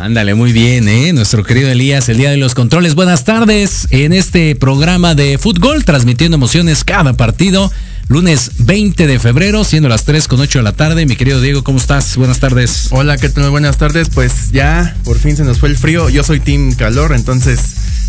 Ándale, muy bien, ¿eh? Nuestro querido Elías, el día de los controles. Buenas tardes en este programa de fútbol, transmitiendo emociones cada partido. Lunes 20 de febrero, siendo las 3 con 8 de la tarde. Mi querido Diego, ¿cómo estás? Buenas tardes. Hola, ¿qué tal? Buenas tardes. Pues ya, por fin se nos fue el frío. Yo soy Team Calor, entonces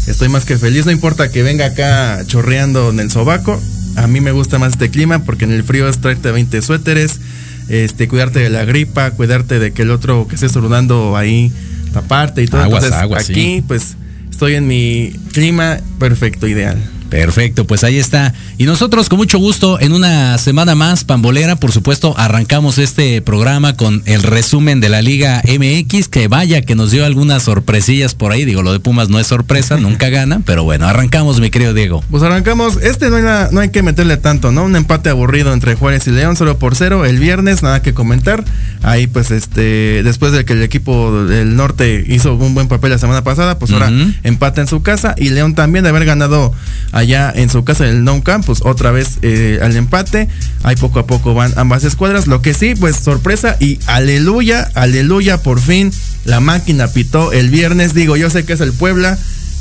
estoy más que feliz. No importa que venga acá chorreando en el sobaco. A mí me gusta más este clima porque en el frío es traerte 20 suéteres, este, cuidarte de la gripa, cuidarte de que el otro que esté estornudando ahí taparte y todo. Aguas, entonces aguas, aquí, sí. pues estoy en mi clima perfecto, ideal. Perfecto, pues ahí está. Y nosotros con mucho gusto en una semana más pambolera, por supuesto, arrancamos este programa con el resumen de la Liga MX, que vaya que nos dio algunas sorpresillas por ahí. Digo, lo de Pumas no es sorpresa, nunca gana, pero bueno, arrancamos, mi querido Diego. Pues arrancamos. Este no hay, nada- no hay que meterle tanto, ¿no? Un empate aburrido entre Juárez y León, solo por cero. El viernes, nada que comentar. Ahí, pues, este, después de que el equipo del norte hizo un buen papel la semana pasada, pues ahora Ujú. empata en su casa. Y León también de haber ganado allá en su casa en el No Camp, pues otra vez eh, al empate. Ahí poco a poco van ambas escuadras. Lo que sí, pues sorpresa y aleluya, aleluya, por fin la máquina pitó el viernes. Digo, yo sé que es el Puebla,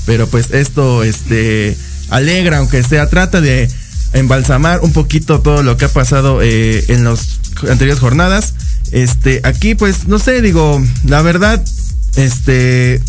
pero pues esto, este, alegra, aunque sea, trata de embalsamar un poquito todo lo que ha pasado eh, en las anteriores jornadas. Este, aquí pues no sé, digo, la verdad, este,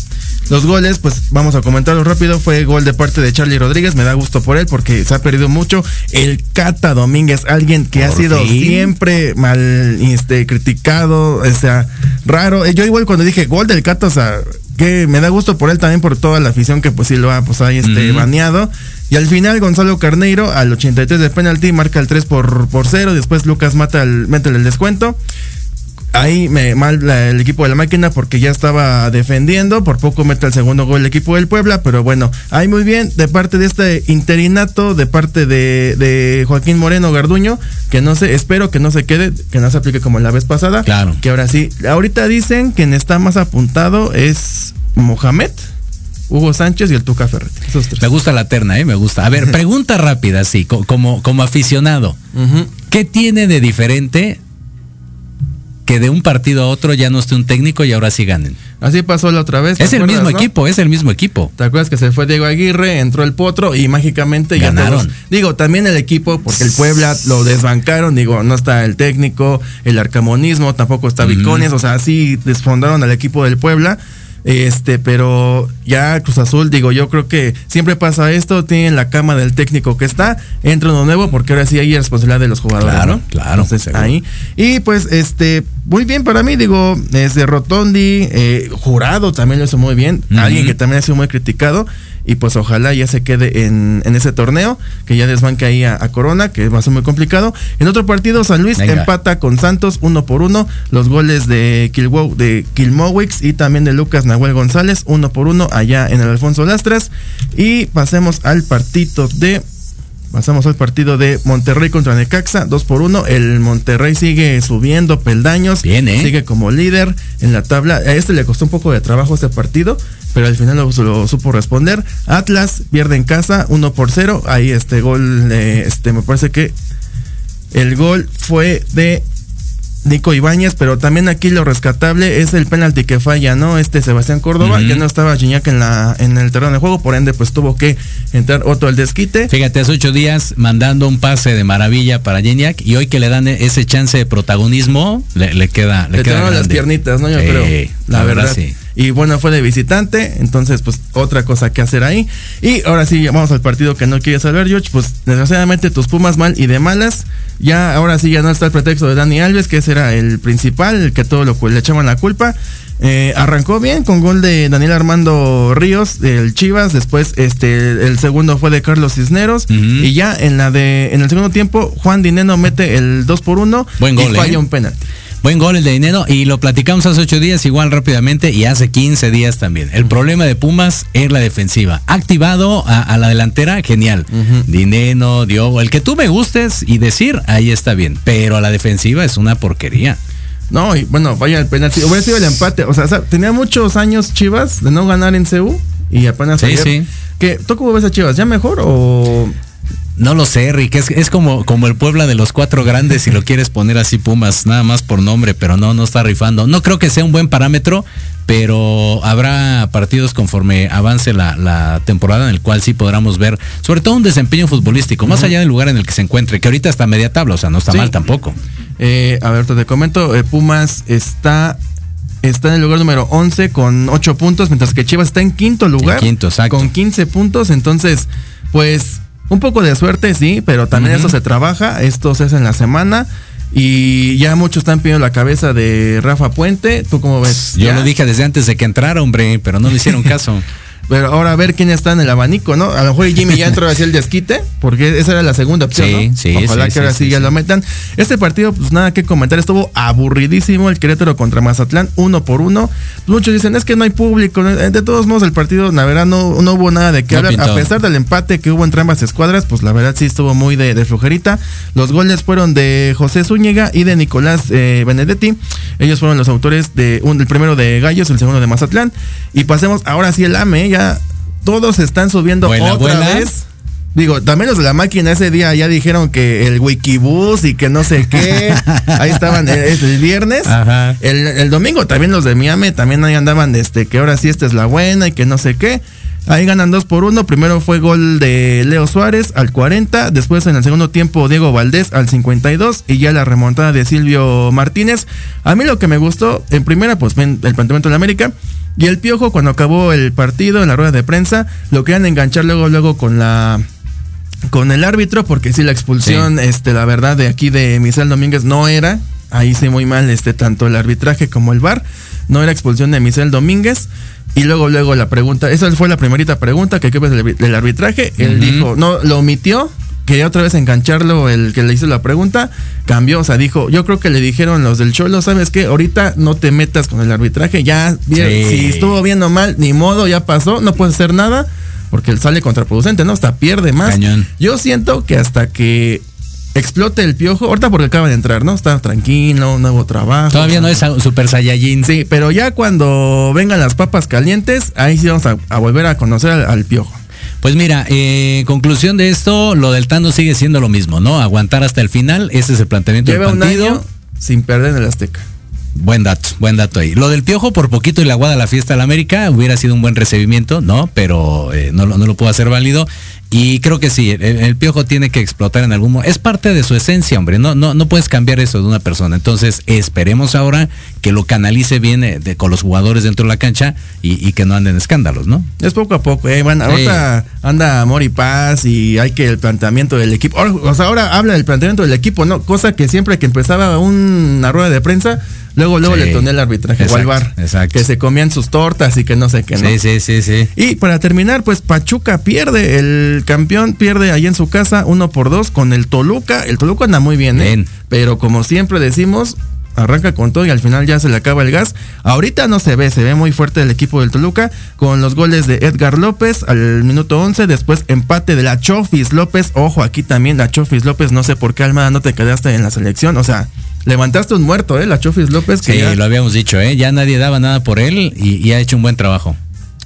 los goles, pues vamos a comentarlo rápido. Fue gol de parte de Charlie Rodríguez. Me da gusto por él porque se ha perdido mucho. El Cata Domínguez, alguien que ha sido fin. siempre mal este, criticado, o sea, raro. Eh, Yo igual cuando dije gol del Cata, o sea, que me da gusto por él también por toda la afición que pues sí lo ha pues ahí este baneado. Y al final Gonzalo Carneiro al 83 de penalti marca el 3 por, por 0. Después Lucas mata el, mete el descuento. Ahí me mal el equipo de la máquina porque ya estaba defendiendo. Por poco mete el segundo gol el equipo del Puebla. Pero bueno, ahí muy bien. De parte de este interinato, de parte de, de Joaquín Moreno Garduño, que no sé, espero que no se quede, que no se aplique como la vez pasada. Claro. Que ahora sí. Ahorita dicen quien está más apuntado es Mohamed, Hugo Sánchez y el Tuca Ferretti. Esos tres. Me gusta la terna, ¿eh? Me gusta. A ver, pregunta rápida, sí, co- como, como aficionado. ¿Qué tiene de diferente que de un partido a otro ya no esté un técnico y ahora sí ganen? Así pasó la otra vez. ¿te Es el mismo no? equipo, es el mismo equipo. ¿Te acuerdas que se fue Diego Aguirre, entró el Potro y mágicamente ya Ganaron. todos- digo, también el equipo, porque el Puebla lo desbancaron, digo, no está el técnico, el arcamonismo, tampoco está Vicones, o sea, sí desfondaron al equipo del Puebla. Este, pero ya Cruz Azul, digo, yo creo que siempre pasa esto, tienen la cama del técnico que está, entra uno nuevo, porque ahora sí hay responsabilidad de los jugadores. Claro, ¿no? claro, Entonces, ahí. Y pues, este, muy bien para mí, digo, desde Rotondi, eh, jurado también lo hizo muy bien, alguien que también ha sido muy criticado y pues ojalá ya se quede en, en ese torneo, que ya desbanque ahí a, a Corona, que va a ser muy complicado. En otro partido, San Luis Venga. empata con Santos uno por uno, los goles de, Kilwo, de Kilmowix y también de Lucas Nahuel González, uno por uno allá en el Alfonso Lastras. Y pasemos al partido de... Pasamos al partido de Monterrey contra Necaxa, 2 por 1. El Monterrey sigue subiendo peldaños. Bien, ¿eh? Sigue como líder en la tabla. A este le costó un poco de trabajo este partido, pero al final lo, lo supo responder. Atlas pierde en casa, 1 por 0. Ahí este gol, eh, este me parece que el gol fue de Nico Ibáñez, pero también aquí lo rescatable es el penalti que falla, ¿no? Este Sebastián Córdoba, Ujú. que no estaba Gignac en la en el terreno de juego, por ende pues tuvo que entrar otro al desquite. Fíjate, hace ocho días mandando un pase de maravilla para Geniac y hoy que le dan ese chance de protagonismo, le, le queda, le, Le queda las piernitas, ¿no? Yo Sí, creo. La, verdad. sí. Y bueno, fue de visitante, entonces pues otra cosa que hacer ahí. Y ahora sí, vamos al partido que no quieres saber, George. Pues desgraciadamente tus Pumas mal y de malas. Ya ahora sí ya no está el pretexto de Dani Alves, que ese era el principal, el que todo lo le echaban la culpa. Eh, arrancó bien con gol de Daniel Armando Ríos del Chivas, después este el segundo fue de Carlos Cisneros y ya en la de en el segundo tiempo Juan Dineno mete el 2 por 1 Buen gol, y falla ¿eh? un penalti. Buen gol el de dinero y lo platicamos hace ocho días igual rápidamente y hace 15 días también. El problema de Pumas es la defensiva. Activado a, a la delantera, genial. Ujú. Dineno, Diogo, el que tú me gustes y decir, ahí está bien. Pero a la defensiva es una porquería. No, y bueno, vaya el penalti. Hubiera sido el empate. O sea, tenía muchos años Chivas de no ganar en CU y apenas Sí, ayer- sí. que ¿Tú cómo ves a Chivas? ¿Ya mejor o...? No lo sé, Rick, es, es como, como el Puebla de los cuatro grandes si lo quieres poner así Pumas, nada más por nombre, pero no, no está rifando. No creo que sea un buen parámetro, pero habrá partidos conforme avance la, la temporada en el cual sí podamos ver, sobre todo un desempeño futbolístico, más allá del lugar en el que se encuentre, que ahorita está media tabla, o sea, no está Sí. mal tampoco. Eh, a ver, te comento. eh, Pumas está... Está en el lugar número 11 con 8 puntos, mientras que Chivas está en quinto lugar. En quinto, exacto. Con 15 puntos. Entonces, pues, un poco de suerte, sí, pero también Ujú. esto se trabaja. Esto se hace en la semana. Y ya muchos están pidiendo la cabeza de Rafa Puente. ¿Tú cómo ves? Yo ¿Ya? lo dije desde antes de que entrara, hombre, pero no me hicieron caso. Pero ahora a ver quién está en el abanico, ¿no? A lo mejor Jimmy ya entró hacia el desquite, porque esa era la segunda opción, Sí, ¿no? sí, Ojalá sí, que ahora sí, ya lo metan. Este partido, pues nada que comentar, estuvo aburridísimo el Querétaro contra Mazatlán, uno por uno. Muchos dicen, es que no hay público. Eh, De todos modos, el partido, la verdad, no, no hubo nada de qué No hablar. A pesar del empate que hubo entre ambas escuadras, pues la verdad sí estuvo muy de, de flojerita. Los goles fueron de José Zúñiga y de Nicolás eh, Benedetti. Ellos fueron los autores de un, el primero de Gallos, el segundo de Mazatlán. Y pasemos ahora sí el AME, ya todos están subiendo otra vez. Digo, también los de la máquina ese día ya dijeron que el Wikibus y que no sé qué. Ahí estaban eh, es el viernes. Ajá. El, el domingo también los de Miami también ahí andaban este que ahora sí esta es la buena y que no sé qué. Ahí ganan 2 por 1. Primero fue gol de Leo Suárez al 40. Después en el segundo tiempo Diego Valdés al 52. Y ya la remontada de Silvio Martínez. A mí lo que me gustó, en primera, pues el planteamiento de la América. Y el Piojo, cuando acabó el partido en la rueda de prensa, lo querían enganchar luego, luego con la con el árbitro, porque sí, la expulsión, este, la verdad, de aquí de Michel Domínguez no era. Ahí sí muy mal, este, tanto el arbitraje como el VAR. No era expulsión de Michel Domínguez. Y luego, luego la pregunta, esa fue la primerita pregunta que ves del arbitraje. Él dijo, no, lo omitió, quería otra vez engancharlo, el que le hizo la pregunta, cambió, o sea, dijo, yo creo que le dijeron los del Cholo, ¿sabes qué? Ahorita no te metas con el arbitraje, ya, bien, si estuvo bien o mal, ni modo, ya pasó, no puedes hacer nada, porque él sale contraproducente, ¿no? Hasta pierde más. Yo siento que hasta que explote el piojo, ahorita porque acaba de entrar, ¿no? Está tranquilo, nuevo trabajo. Todavía no es super saiyajin. Sí, pero ya cuando vengan las papas calientes, ahí sí vamos a, volver a conocer al, piojo. Pues mira, eh, conclusión de esto, lo del Tano sigue siendo lo mismo, ¿no? Aguantar hasta el final, ese es el planteamiento del partido. sin perder en el Azteca. Buen dato, buen dato ahí. Lo del piojo por poquito y la guada a la fiesta de la América hubiera sido un buen recibimiento, ¿no? Pero eh, no, no, lo puedo hacer válido. Y creo que sí, el, piojo tiene que explotar en algún momento. Es parte de su esencia, hombre. No, no, no puedes cambiar eso de una persona. Entonces, esperemos ahora que lo canalice bien eh, con los jugadores dentro de la cancha y, que no anden escándalos, ¿no? Es poco a poco, eh. Bueno, ahorita anda amor y paz y hay que el planteamiento del equipo. O sea, ahora habla del planteamiento del equipo, ¿no? Cosa que siempre que empezaba una rueda de prensa, Luego, luego le toné el arbitraje o al bar. Que se comían sus tortas y que no sé qué, ¿no? Sí, sí, sí, sí. Y para terminar, pues Pachuca pierde. El campeón pierde ahí en su casa, uno por dos, con el Toluca. El Toluca anda muy bien, ¿eh? Pero como siempre decimos, arranca con todo y al final ya se le acaba el gas. Ahorita no se ve, se ve muy fuerte el equipo del Toluca con los goles de Edgar López al minuto 11, después empate de la Chofis López. Ojo, aquí también la Chofis López, no sé por qué Almada no te quedaste en la selección, o sea, Levantaste un muerto, ¿eh? La Chofis López. Que sí, lo habíamos dicho, ¿eh? Ya nadie daba nada por él y, ha hecho un buen trabajo.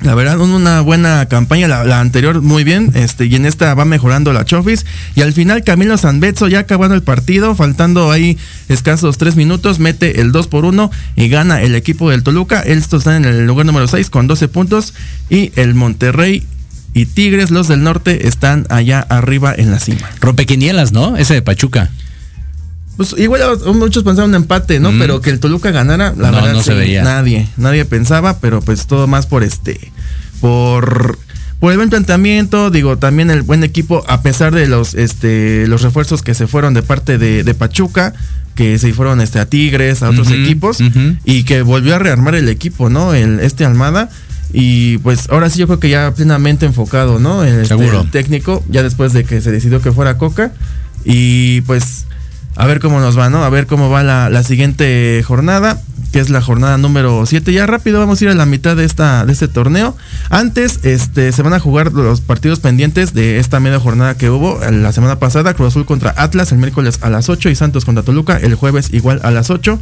La verdad, una buena campaña, la, anterior muy bien, este, y en esta va mejorando la Chofis. Y al final Camilo Sanbetso, ya acabando el partido, faltando ahí escasos tres minutos, mete el 2 por 1 y gana el equipo del Toluca. Estos están en el lugar número 6 con 12 puntos. Y el Monterrey y Tigres, los del norte, están allá arriba en la cima. Rompequinielas, ¿no? Ese de Pachuca. Pues igual muchos pensaban un empate, ¿no? Pero que el Toluca ganara, la verdad no se veía. nadie, nadie pensaba, pero pues todo más por este, por por el buen planteamiento, digo, también el buen equipo, a pesar de los este los refuerzos que se fueron de parte de, Pachuca, que se fueron este a Tigres, a otros equipos, y que volvió a rearmar el equipo, ¿no? El, este Almada. Y pues ahora sí yo creo que ya plenamente enfocado, ¿no? Este, el técnico, ya después de que se decidió que fuera Coca. Y pues a ver cómo nos va, ¿no? A ver cómo va la, siguiente jornada, que es la jornada número 7. Ya rápido vamos a ir a la mitad de esta de este torneo. Antes este se van a jugar los partidos pendientes de esta media jornada que hubo la semana pasada, Cruz Azul contra Atlas el miércoles a las 8 y Santos contra Toluca el jueves igual a las 8.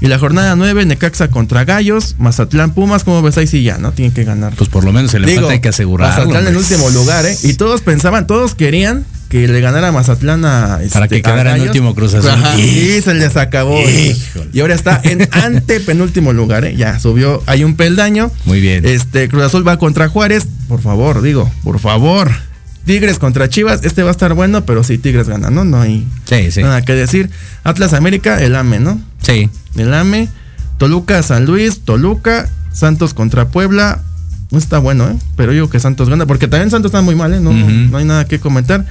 Y la jornada 9, Necaxa contra Gallos, Mazatlán Pumas, ¿cómo ves ahí sí ya, no? Tienen que ganar. Pues por lo menos el empate hay que asegurar. Mazatlán en último lugar, ¿eh? Y todos pensaban, todos querían que le ganara a Mazatlán a este, Para que quedara en último Cruz Azul. y se les acabó. Y ahora está en antepenúltimo lugar, ¿eh? Ya subió, hay un peldaño. Muy bien. Este Cruz Azul va contra Juárez. Por favor, digo, por favor. Tigres contra Chivas, este va a estar bueno, pero si Tigres gana, ¿no? No hay nada que decir. Atlas América, el AME, ¿no? Sí. El AME. Toluca, San Luis, Toluca, Santos contra Puebla, no está bueno, ¿eh? Pero yo que Santos gana, porque también Santos está muy mal, ¿eh? No, no, hay nada que comentar.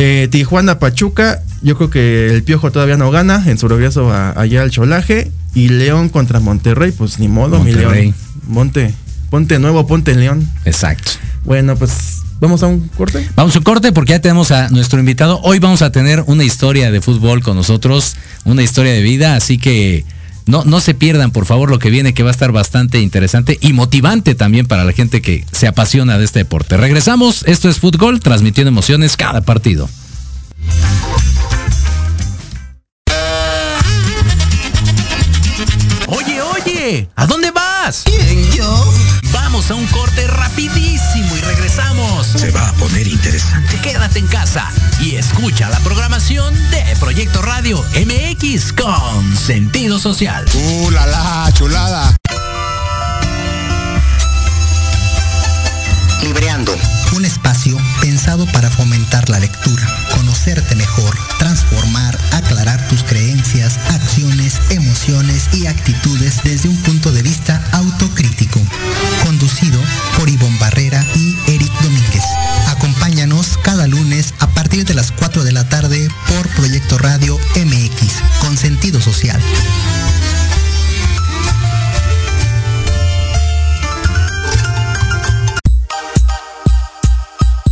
Eh, Tijuana, Pachuca, yo creo que el Piojo todavía no gana en su regreso allá al Cholaje. Y León contra Monterrey, pues ni modo, mi León. Monte, ponte nuevo, ponte León. Exacto. Bueno, pues ¿Vamos a un corte? Vamos a un corte porque ya tenemos a nuestro invitado. Hoy vamos a tener una historia de fútbol con nosotros, una historia de vida, así que no, no se pierdan, por favor, lo que viene, que va a estar bastante interesante y motivante también para la gente que se apasiona de este deporte. Regresamos, esto es Fútbol, transmitiendo emociones cada partido. ¿A dónde vas? ¿Quién, yo? Vamos a un corte rapidísimo y regresamos. Se va a poner interesante. Quédate en casa y escucha la programación de Proyecto Radio MX con sentido social. ¡Uh, la, la chulada! Libreando. Un espacio pensado para fomentar la lectura, conocerte mejor, transformar, aclarar tus creencias, acciones, emociones y actitudes desde un punto de vista autocrítico. Conducido por Ivonne Barrera y Eric Domínguez. Acompáñanos cada lunes a partir de las 4 de la tarde por Proyecto Radio MX, con sentido social.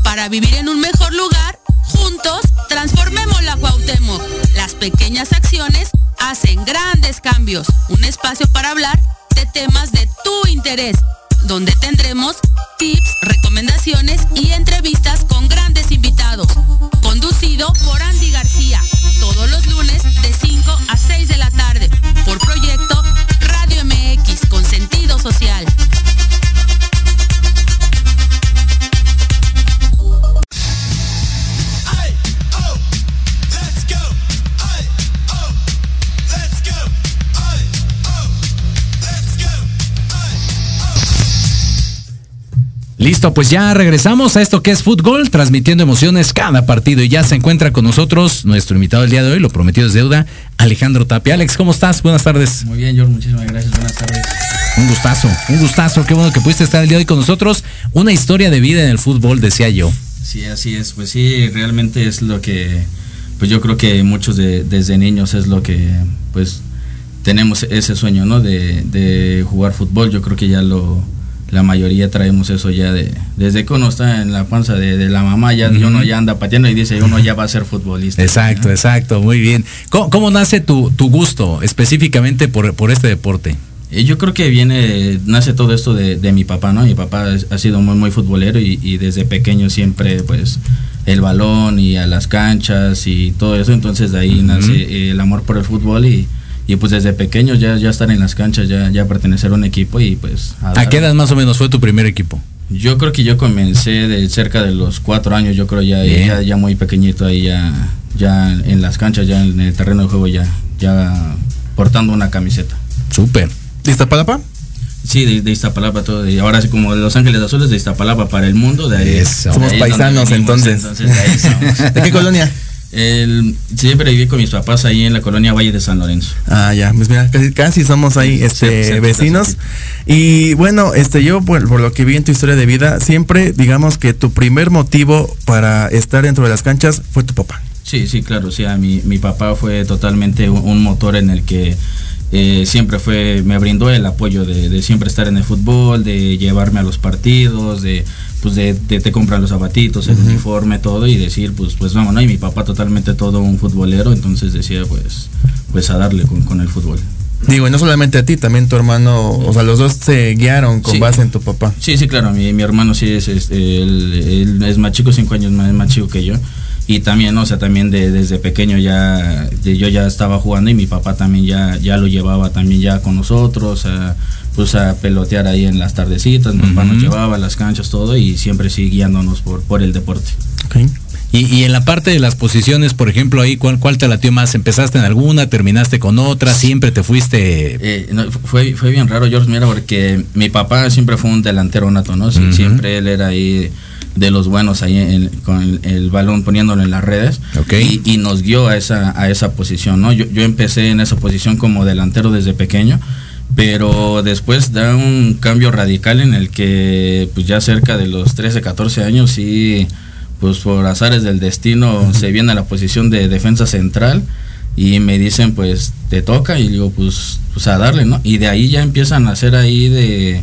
Para vivir en un mejor lugar, juntos transformemos la Cuauhtémoc. Las pequeñas acciones hacen grandes cambios. Un espacio para hablar de temas de tu interés, donde tendremos tips, recomendaciones y entrevistas con grandes invitados. Conducido por Andy Pues ya regresamos a esto que es fútbol, transmitiendo emociones cada partido y ya se encuentra con nosotros nuestro invitado del día de hoy, lo prometido es deuda, Alejandro Tapia. Alex, ¿cómo estás? Buenas tardes. Muy bien, George, muchísimas gracias, buenas tardes. Un gustazo, un gustazo, qué bueno que pudiste estar el día de hoy con nosotros. Una historia de vida en el fútbol, decía yo. Sí, así es, pues sí, realmente es lo que, pues yo creo que muchos de, desde niños es lo que, pues tenemos ese sueño, ¿no? De, de jugar fútbol, yo creo que ya lo la mayoría traemos eso ya de desde que uno está en la panza de, de la mamá ya Ujú. uno ya anda pateando y dice uno ya va a ser futbolista Exacto, exacto, muy bien. ¿Cómo, cómo nace tu, tu gusto específicamente por, por este deporte? Eh, yo creo que viene nace todo esto de, de mi papá no mi papá ha sido muy muy futbolero y, y desde pequeño siempre pues el balón y a las canchas y todo eso entonces de ahí nace el amor por el fútbol y y pues desde pequeño ya ya estar en las canchas ya ya pertenecer a un equipo y pues ¿A qué edad más o menos fue tu primer equipo? Yo creo que yo comencé de cerca de los cuatro años, yo creo ya, ya, ya muy pequeñito ahí ya, ya en las canchas, ya en el terreno de juego ya, ya portando una camiseta. Súper. ¿De Iztapalapa? Sí, de, de Iztapalapa todo, y ahora sí como de Los Ángeles Azules de Iztapalapa para el mundo, de ahí. Eso. de Somos ahí paisanos, venimos, entonces. de ahí. ¿De qué colonia? El- siempre viví con mis papás ahí en la colonia Valle de San Lorenzo. Ah, ya, pues mira, casi, casi somos ahí este, vecinos. Y bueno, este yo por, por lo que vi en tu historia de vida, siempre digamos que tu primer motivo para estar dentro de las canchas fue tu papá. Sí, sí, claro, sí, a mi, mi papá fue totalmente un, un motor en el que eh, siempre fue, me brindó el apoyo de, de siempre estar en el fútbol, de llevarme a los partidos, de pues de, de te comprar los zapatitos, el uniforme, todo, y decir, pues, pues vamos, ¿no? Y mi papá totalmente todo un futbolero, entonces decía, pues, pues a darle con, con el fútbol. Digo, y no solamente a ti, también tu hermano, o sea, los dos se guiaron con Sí. base en tu papá. Sí, sí, claro, mi, mi hermano sí es, es- él, él es más chico, cinco años más, más chico que yo. Y también, ¿no? o sea, también de- desde pequeño ya, de- yo ya estaba jugando y mi papá también ya, ya lo llevaba también ya con nosotros, a, pues a pelotear ahí en las tardecitas, mi papá nos llevaba a las canchas, todo, y siempre sí guiándonos por, por el deporte. Y, y en la parte de las posiciones, por ejemplo, ahí, ¿cuál, ¿cuál te latió más? ¿Empezaste en alguna, terminaste con otra, siempre te fuiste... Eh, no, fue, fue bien raro, George, mira, porque mi papá siempre fue un delantero nato, ¿no? Siempre él era ahí de los buenos ahí en- con el, el balón poniéndolo en las redes Ok. y, y nos guió a esa, a esa posición, ¿no? Yo, yo empecé en esa posición como delantero desde pequeño, pero después da un cambio radical en el que pues ya cerca de los 13, 14 años sí, pues por azares del destino se viene a la posición de defensa central y me dicen pues te toca y digo pues, pues a darle, ¿no? Y de ahí ya empiezan a hacer ahí de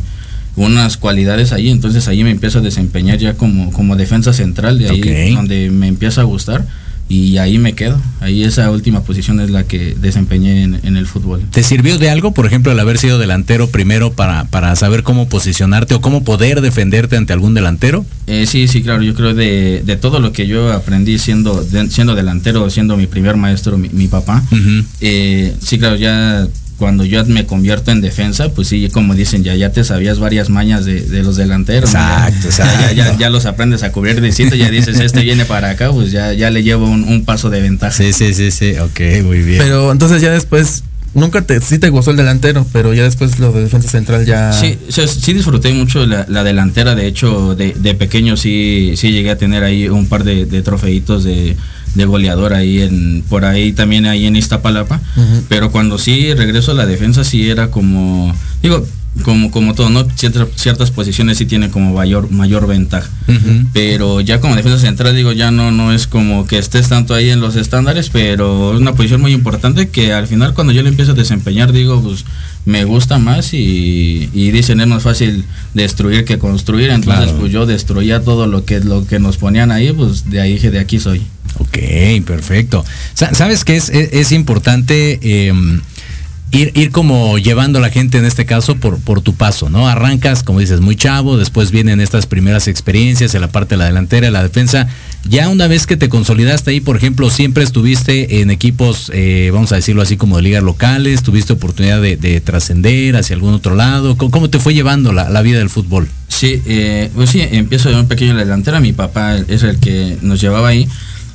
unas cualidades ahí, entonces ahí me empiezo a desempeñar ya como, como defensa central, de ahí donde me empieza a gustar y ahí me quedo, ahí esa última posición es la que desempeñé en, en el fútbol. ¿Te sirvió de algo, por ejemplo, el haber sido delantero primero para, para saber cómo posicionarte o cómo poder defenderte ante algún delantero? Eh, sí, sí, claro, yo creo de, de todo lo que yo aprendí siendo, de- siendo delantero, siendo mi primer maestro, mi, mi papá, eh, sí, claro, ya cuando yo me convierto en defensa, pues sí, como dicen, ya, ya te sabías varias mañas de, de los delanteros. ¿no? Ya- Exacto, ya, ya, ya, exacto. ya los aprendes a cubrir distinto, ya dices, este viene para acá, pues ya, ya le llevo un, un paso de ventaja. Sí, sí, sí, sí, ok, muy bien. Pero entonces ya después, nunca te, sí te gustó el delantero, pero ya después lo de defensa central ya... Sí, sí disfruté mucho la, la delantera, de hecho de, de pequeño sí, sí llegué a tener ahí un par de, de trofeitos de, de goleador ahí en por ahí también ahí en Iztapalapa. Pero cuando sí regreso a la defensa sí era como digo como como todo no ciertas ciertas posiciones sí tienen como mayor mayor ventaja. Pero ya como defensa central digo ya no no es como que estés tanto ahí en los estándares pero es una posición muy importante que al final cuando yo le empiezo a desempeñar digo pues me gusta más y, y dicen es más fácil destruir que construir entonces Claro. pues yo destruía todo lo que lo que nos ponían ahí pues de ahí dije de aquí soy Ok, perfecto. Sa- ¿Sabes qué es, es, importante eh, ir, ir como llevando a la gente en este caso por, por tu paso, ¿no? Arrancas, como dices, muy chavo, después vienen estas primeras experiencias en la parte de la delantera, la defensa. Ya una vez que te consolidaste ahí, por ejemplo, siempre estuviste en equipos, eh, vamos a decirlo así, como de ligas locales, tuviste oportunidad de, de trascender hacia algún otro lado. ¿Cómo, te fue llevando la, la vida del fútbol? Sí, eh, pues sí, empiezo de un pequeño en la delantera, mi papá es el que nos llevaba ahí,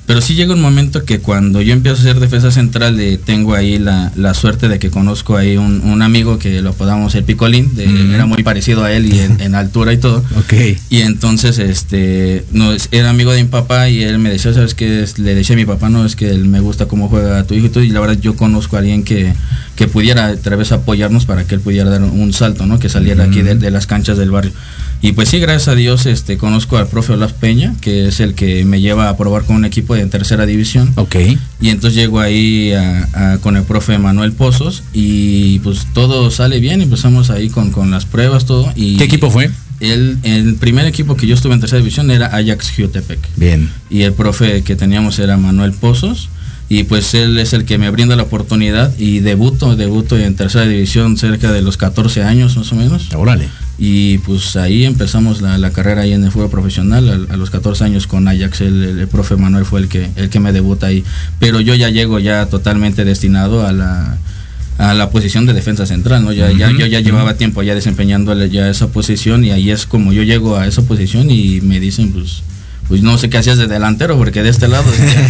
pero sí llega un momento que cuando yo empiezo a ser defensa central, eh, tengo ahí la, la suerte de que conozco ahí un, un amigo que lo podamos el Picolín, de- Mm. era muy parecido a él y en, en altura y todo. Ok. Y entonces, este, era amigo de mi papá y él me decía, ¿sabes qué? Es- Le decía a mi papá, no, es que él me gusta cómo juega tu hijo y todo. Y la verdad, yo conozco a alguien que, que pudiera otra vez apoyarnos para que él pudiera dar un salto, ¿no? Que saliera aquí de, de las canchas del barrio. Y pues sí, gracias a Dios, este, conozco al profe Olaf Peña, que es el que me lleva a probar con un equipo de tercera división. Ok. Y entonces llego ahí a- a- con el profe Manuel Pozos y pues todo sale bien, empezamos ahí con, con las pruebas, todo. Y ¿Qué equipo fue? el, el primer equipo que yo estuve en tercera división era Ajax Jutepec. Bien. Y el profe que teníamos era Manuel Pozos. Y pues él es el que me brinda la oportunidad y debuto, debuto en tercera división cerca de los 14 años más o menos. Órale. Y pues ahí empezamos la, la carrera ahí en el fútbol profesional a, a los 14 años con Ajax, el, el- el profe Manuel fue el que, el que me debuta ahí. Pero yo ya llego ya totalmente destinado a la, a la posición de defensa central, ¿no? Ya, ya, yo ya llevaba tiempo ya desempeñando ya esa posición y ahí es como yo llego a esa posición y me dicen pues... Pues no sé qué hacías de delantero, porque de este lado,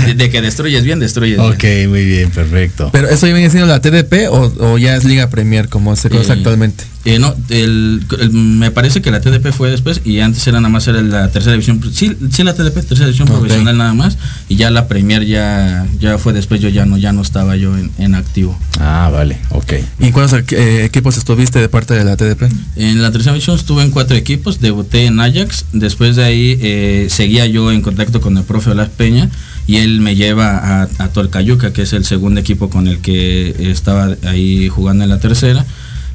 de, de que destruyes bien, destruyes bien. Ok, muy bien, perfecto. Pero eso ya viene siendo la TDP o, o ya es Liga Premier como se conoce Eh, actualmente. Eh, no, el- el- me parece que la TDP fue después y antes era nada más era la tercera división. Sí, sí la TDP, tercera división profesional nada más. Y ya la Premier ya, ya fue después, yo ya no, ya no estaba yo en, en activo. Ah, vale, ok. ¿Y en cuántos eh, equipos estuviste de parte de la TDP? En la tercera división estuve en cuatro equipos, debuté en Ajax, después de ahí eh, seguía yo en contacto con el profe Olaf Peña y él me lleva a, a Tolcayuca, que es el segundo equipo con el que estaba ahí jugando en la tercera.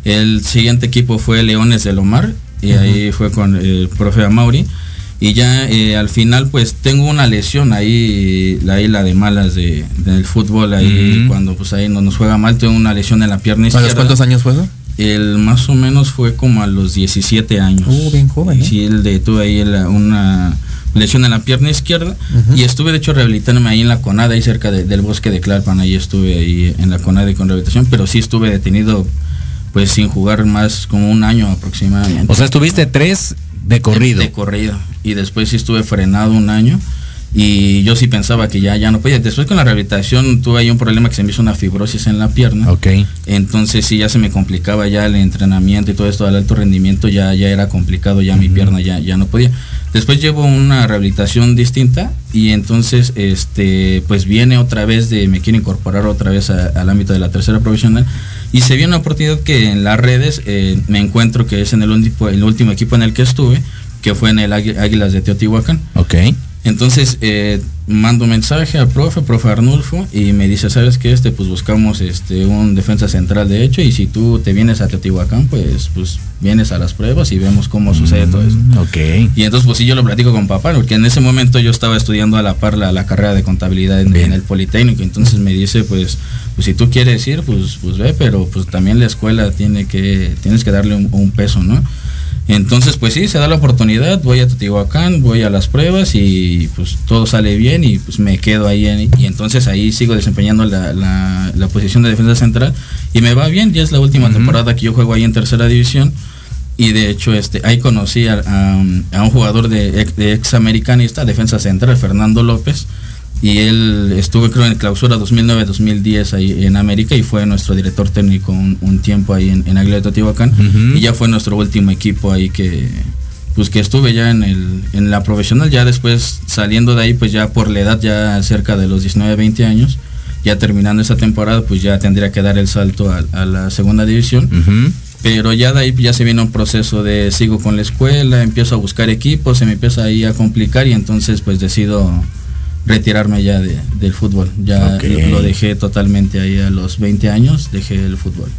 El siguiente equipo fue Leones del Omar y ahí fue con el profe Amauri. Y ya eh, al final pues tengo una lesión ahí, la, ahí la de malas de, del fútbol, ahí cuando pues ahí no nos juega mal, tengo una lesión en la pierna ¿A izquierda. los cuántos años fue eso? El más o menos fue como a los 17 años. Uh, bien joven, ¿eh? Sí, el de tuve ahí la- una lesión en la pierna izquierda y estuve de hecho rehabilitándome ahí en la Conada, ahí cerca de- del bosque de Clarpan, ahí estuve ahí en la Conada y con rehabilitación, pero sí estuve detenido pues sin jugar más como un año aproximadamente. O sea, estuviste tres de corrido. De, corrido. Y después sí estuve frenado un año. Y yo sí pensaba que ya, ya no podía. Después con la rehabilitación tuve ahí un problema que se me hizo una fibrosis en la pierna. Ok. Entonces sí ya se me complicaba ya el entrenamiento y todo esto al alto rendimiento ya, ya era complicado, ya mi pierna ya, ya no podía. Después llevo una rehabilitación distinta y entonces este pues viene otra vez de me quiero incorporar otra vez a- al ámbito de la tercera profesional y se vio una oportunidad que en las redes eh, me encuentro que es en el, último- el último equipo en el que estuve, que fue en el Águi- Águilas de Teotihuacán. Ok. Entonces eh, mando mensaje al profe, profe Arnulfo, y me dice, ¿sabes qué? Este, pues buscamos este un defensa central de hecho, y si tú te vienes a Teotihuacán, pues, pues vienes a las pruebas y vemos cómo sucede todo eso. Mm, Ok. Y entonces pues sí yo lo platico con papá, porque en ese momento yo estaba estudiando a la par la, la carrera de contabilidad en, el Politécnico, entonces me dice pues, pues si tú quieres ir, pues, pues ve, pero pues también la escuela tiene que, tienes que darle un, un peso, ¿no? Entonces pues sí, se da la oportunidad, voy a Teotihuacán, voy a las pruebas y pues todo sale bien y pues me quedo ahí en- y entonces ahí sigo desempeñando la, la- la posición de defensa central y me va bien, ya es la última temporada que yo juego ahí en tercera división y de hecho este ahí conocí a, a- a un jugador de ex, de ex americanista defensa central Fernando López y él estuvo creo en clausura 2009-2010 ahí en América y fue nuestro director técnico un, un tiempo ahí en, en Águila de Teotihuacán. Y ya fue nuestro último equipo ahí que pues que estuve ya en, el, en la profesional, ya después saliendo de ahí, pues ya por la edad, ya cerca de los 19, 20 años, ya terminando esa temporada, pues ya tendría que dar el salto a, a la segunda división. Pero ya de ahí ya se viene un proceso de sigo con la escuela, empiezo a buscar equipos, se me empieza ahí a complicar y entonces pues decido retirarme ya de- del fútbol. Ya lo, lo dejé totalmente ahí a los 20 años, dejé el fútbol.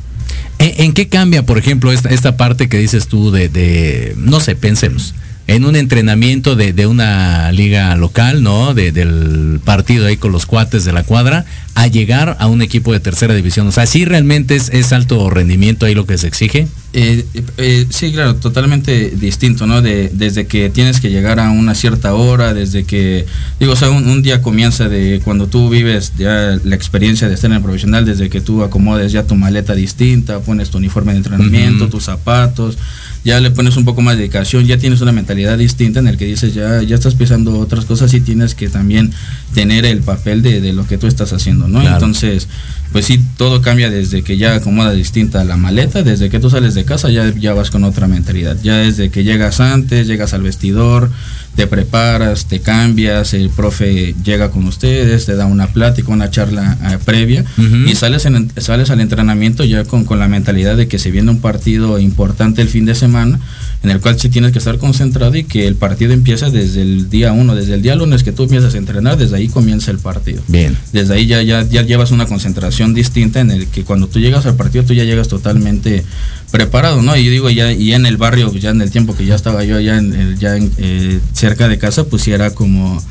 ¿En, en qué cambia, por ejemplo, esta, esta parte que dices tú de, de, no sé, pensemos, en un entrenamiento de, de una liga local, ¿no? De- del partido ahí con los cuates de la cuadra, a llegar a un equipo de tercera división. O sea, sí realmente es, es alto rendimiento ahí lo que se exige. Eh, eh, sí, claro, totalmente distinto, ¿no? De, desde que tienes que llegar a una cierta hora, desde que, digo, o sea, un, un día comienza de cuando tú vives ya la experiencia de estar en el profesional, desde que tú acomodes ya tu maleta distinta, pones tu uniforme de entrenamiento, tus zapatos, ya le pones un poco más de dedicación, ya tienes una mentalidad distinta en el que dices, ya, ya estás pisando otras cosas y tienes que también tener el papel de, de lo que tú estás haciendo, ¿no? Claro. Entonces, pues sí, todo cambia desde que ya acomoda distinta la maleta, desde que tú sales de casa ya, ya vas con otra mentalidad. Ya desde que llegas antes, llegas al vestidor, te preparas, te cambias, el profe llega con ustedes, te da una plática, una charla eh, previa y sales, en- sales al entrenamiento ya con, con la mentalidad de que se viene un partido importante el fin de semana en el cual sí tienes que estar concentrado y que el partido empieza desde el día uno, desde el día lunes que tú empiezas a entrenar, desde ahí comienza el partido Bien. desde ahí ya, ya, ya llevas una concentración distinta en el que cuando tú llegas al partido tú ya llegas totalmente preparado, ¿no? Y yo digo, ya, y en el barrio, ya en el tiempo que ya estaba yo allá en, el- ya en, eh, cerca de casa, pues sí era como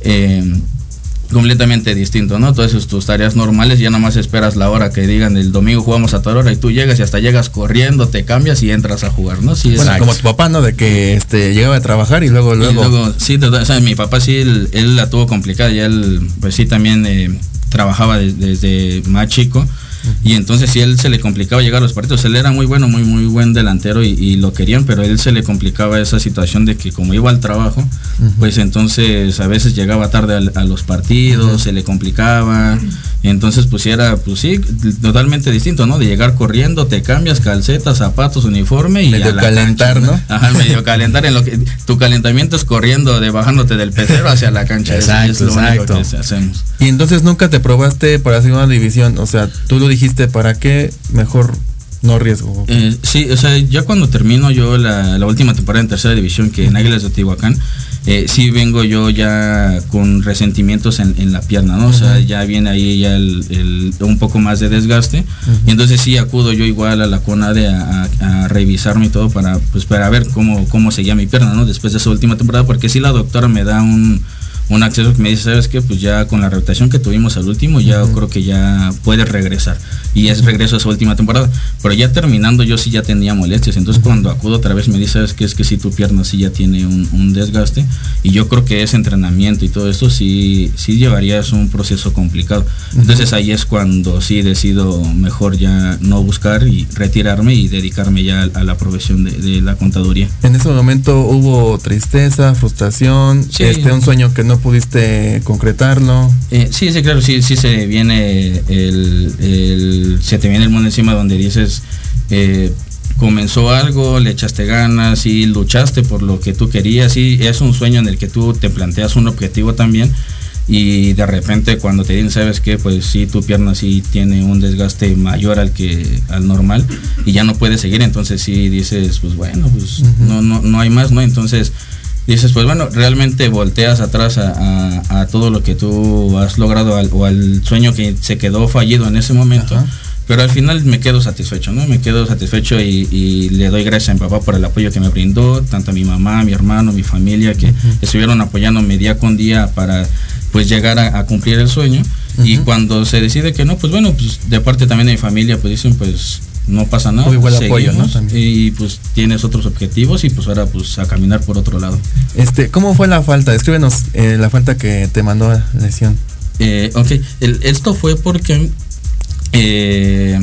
eh, completamente distinto, ¿no? Todas esas tus tareas normales, ya nomás esperas la hora que digan el domingo jugamos a tal hora y tú llegas y hasta llegas corriendo, te cambias y entras a jugar, ¿no? Sí, Bueno, es- como tu papá, ¿no? De que este llegaba a trabajar y luego, y luego. luego, sí, o sea, mi papá sí, él, él la tuvo complicada, ya él, pues sí, también eh, trabajaba de- desde más chico. Y entonces sí, él se le complicaba llegar a los partidos. Él era muy bueno, muy, muy buen delantero y, y lo querían, pero a él se le complicaba esa situación de que como iba al trabajo, pues entonces a veces llegaba tarde a, los partidos, se le complicaba. Entonces pues era, pues sí, totalmente distinto, ¿no? De llegar corriendo, te cambias, calcetas, zapatos, uniforme y Medio a la calentar, cancha, ¿no? Ajá, medio calentar en lo que tu calentamiento es corriendo, de bajándote del pecero hacia la cancha. Exacto, es lo exacto. que hacemos. Y entonces nunca te probaste para segunda división. O sea, tú lo dijiste, ¿para qué? Mejor no arriesgo. Eh, sí, o sea, ya cuando termino yo la, la última temporada en tercera división, que en Águilas de Tehuacán, eh, sí vengo yo ya con resentimientos en, en la pierna, ¿no? O sea, ya viene ahí ya el, el- un poco más de desgaste. Y entonces sí acudo yo igual a la CONADE a, a- a revisarme y todo para, pues, para ver cómo, cómo seguía mi pierna, ¿no? Después de esa última temporada, porque sí la doctora me da un un acceso que me dice, ¿sabes qué? Pues ya con la rehabilitación que tuvimos al último, ya creo que ya puedes regresar. Y es regreso a esa última temporada. Pero ya terminando, yo sí ya tenía molestias. Entonces cuando acudo otra vez me dice, ¿sabes qué? Es que si tu pierna sí ya tiene un, un desgaste. Y yo creo que ese entrenamiento y todo esto sí, sí llevarías un proceso complicado. Entonces ahí es cuando sí decido mejor ya no buscar y retirarme y dedicarme ya a, a la profesión de, de la contaduría. En ese momento hubo tristeza, frustración, Sí. este un sueño que no pudiste concretarlo. Eh, sí, sí, claro, sí, sí se viene el, el- se te viene el mundo encima donde dices, eh, comenzó algo, le echaste ganas y luchaste por lo que tú querías y es un sueño en el que tú te planteas un objetivo también y de repente cuando te dicen, sabes que pues sí, tu pierna sí tiene un desgaste mayor al que al normal y ya no puedes seguir, entonces sí dices, pues bueno, pues no, no, no hay más, ¿no? Entonces dices, pues bueno, realmente volteas atrás a, a- a todo lo que tú has logrado al- o al sueño que se quedó fallido en ese momento. Ajá. Pero al final me quedo satisfecho, ¿no? Me quedo satisfecho y, y le doy gracias a mi papá por el apoyo que me brindó, tanto a mi mamá, mi hermano, mi familia, que estuvieron apoyándome día con día para pues llegar a, a cumplir el sueño. Y cuando se decide que no, pues bueno, pues de parte también de mi familia, pues dicen, pues no pasa nada. Hubo igual apoyo, ¿no? seguimos, También. Y pues tienes otros objetivos y pues ahora pues a caminar por otro lado. Este, ¿cómo fue la falta? Escríbenos eh, la falta que te mandó a lesión. Eh, ok, El- esto fue porque eh,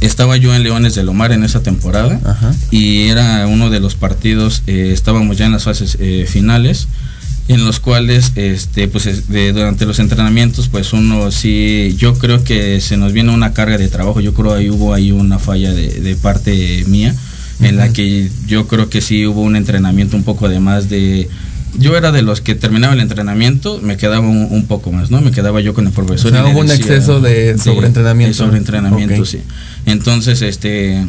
estaba yo en Leones de Lomar en esa temporada Ajá. y era uno de los partidos, eh, estábamos ya en las fases eh, finales en los cuales este pues es- de- durante los entrenamientos pues uno sí yo creo que se nos viene una carga de trabajo yo creo ahí hubo ahí una falla de, de parte mía en la que yo creo que sí hubo un entrenamiento un poco de más de yo era de los que terminaba el entrenamiento, me quedaba un, un poco más, ¿no? Me quedaba yo con el profesor. O sea, hubo un exceso de sobreentrenamiento. de sobreentrenamiento, sí. Entonces, este,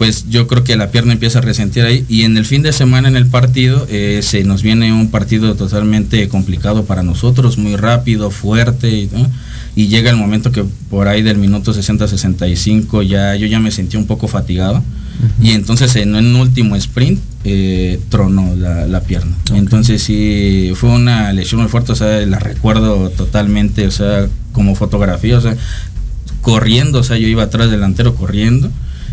pues yo creo que la pierna empieza a resentir ahí. Y en el fin de semana en el partido, eh, se nos viene un partido totalmente complicado para nosotros, muy rápido, fuerte, ¿no? Y llega el momento que por ahí del minuto 60-65 ya yo ya me sentí un poco fatigado. Y entonces en un último sprint eh, tronó la, la pierna. Entonces sí, fue una lesión muy fuerte, o sea, la recuerdo totalmente, o sea, como fotografía, o sea, corriendo, o sea, yo iba atrás delantero corriendo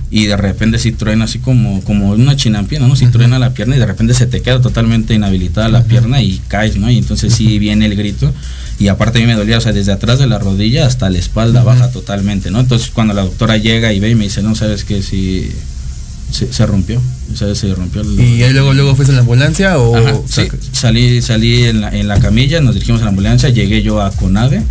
y de repente sí truena así como, como una chinampierna, ¿no? Si truena la pierna y de repente se te queda totalmente inhabilitada la pierna y caes, ¿no? Y entonces sí viene el grito y aparte a mí me dolía, o sea, desde atrás de la rodilla hasta la espalda baja totalmente, ¿no? Entonces cuando la doctora llega y ve y me dice, no, sabes que sí, se, se rompió, ¿sabes? Se rompió el... ¿Y ahí luego, luego fuiste a la ambulancia o...? Ajá, sí, salí, salí en la, en la camilla, nos dirigimos a la ambulancia, llegué yo a Conade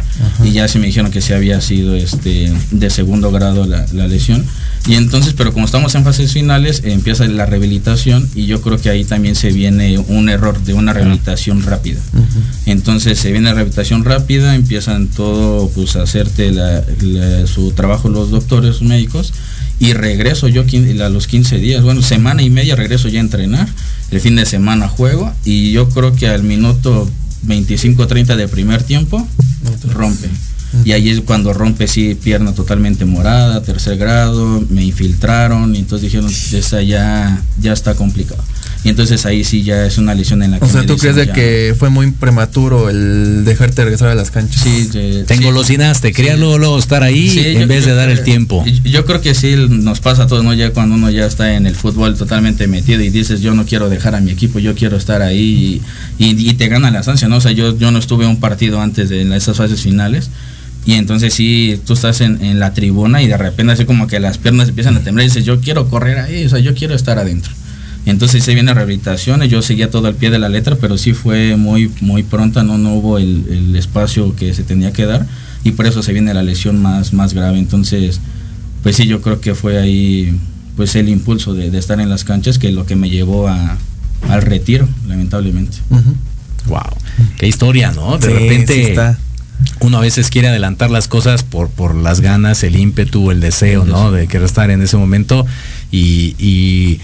y ya se me dijeron que sí había sido este de segundo grado la, la lesión. Y entonces, pero como estamos en fases finales, eh, empieza la rehabilitación y yo creo que ahí también se viene un error de una rehabilitación rápida. Entonces se viene la rehabilitación rápida, empiezan todo pues a hacerte la- la- su trabajo los doctores, los médicos, y regreso yo a los 15 días, bueno, semana y media regreso ya a entrenar, el fin de semana juego, y yo creo que al minuto 25-30 de primer tiempo rompe. Y ahí es cuando rompe, sí, pierna totalmente morada, tercer grado, me infiltraron, y entonces dijeron, esa ya, ya está complicado. Y entonces ahí sí ya es una lesión en la que O sea, ¿tú crees de ya- que fue muy prematuro el dejarte regresar a las canchas? Sí, de- Te sí. engolosinaste, querías Sí. luego, luego estar ahí Sí, en yo- vez de dar el tiempo. Yo, yo creo que sí nos pasa a todos, ¿no? Ya cuando uno ya está en el fútbol totalmente metido y dices, yo no quiero dejar a mi equipo, yo quiero estar ahí y, y- y te gana la ansia, ¿no? O sea, yo, yo no estuve un partido antes de esas fases finales. Y entonces sí, tú estás en, en la tribuna y de repente así como que las piernas empiezan a temblar y dices, yo quiero correr ahí, o sea, yo quiero estar adentro. Y entonces se viene rehabilitación, y yo seguía todo al pie de la letra, pero sí fue muy, muy pronta, no, no hubo el, el espacio que se tenía que dar y por eso se viene la lesión más, más grave. Entonces, pues sí, yo creo que fue ahí pues el impulso de, de estar en las canchas que lo que me llevó a, al retiro, lamentablemente. Wow, qué historia, ¿no? De Sí, repente sí está. Uno a veces quiere adelantar las cosas por, por las ganas, el ímpetu, el deseo, ¿no? De querer estar en ese momento. Y, y,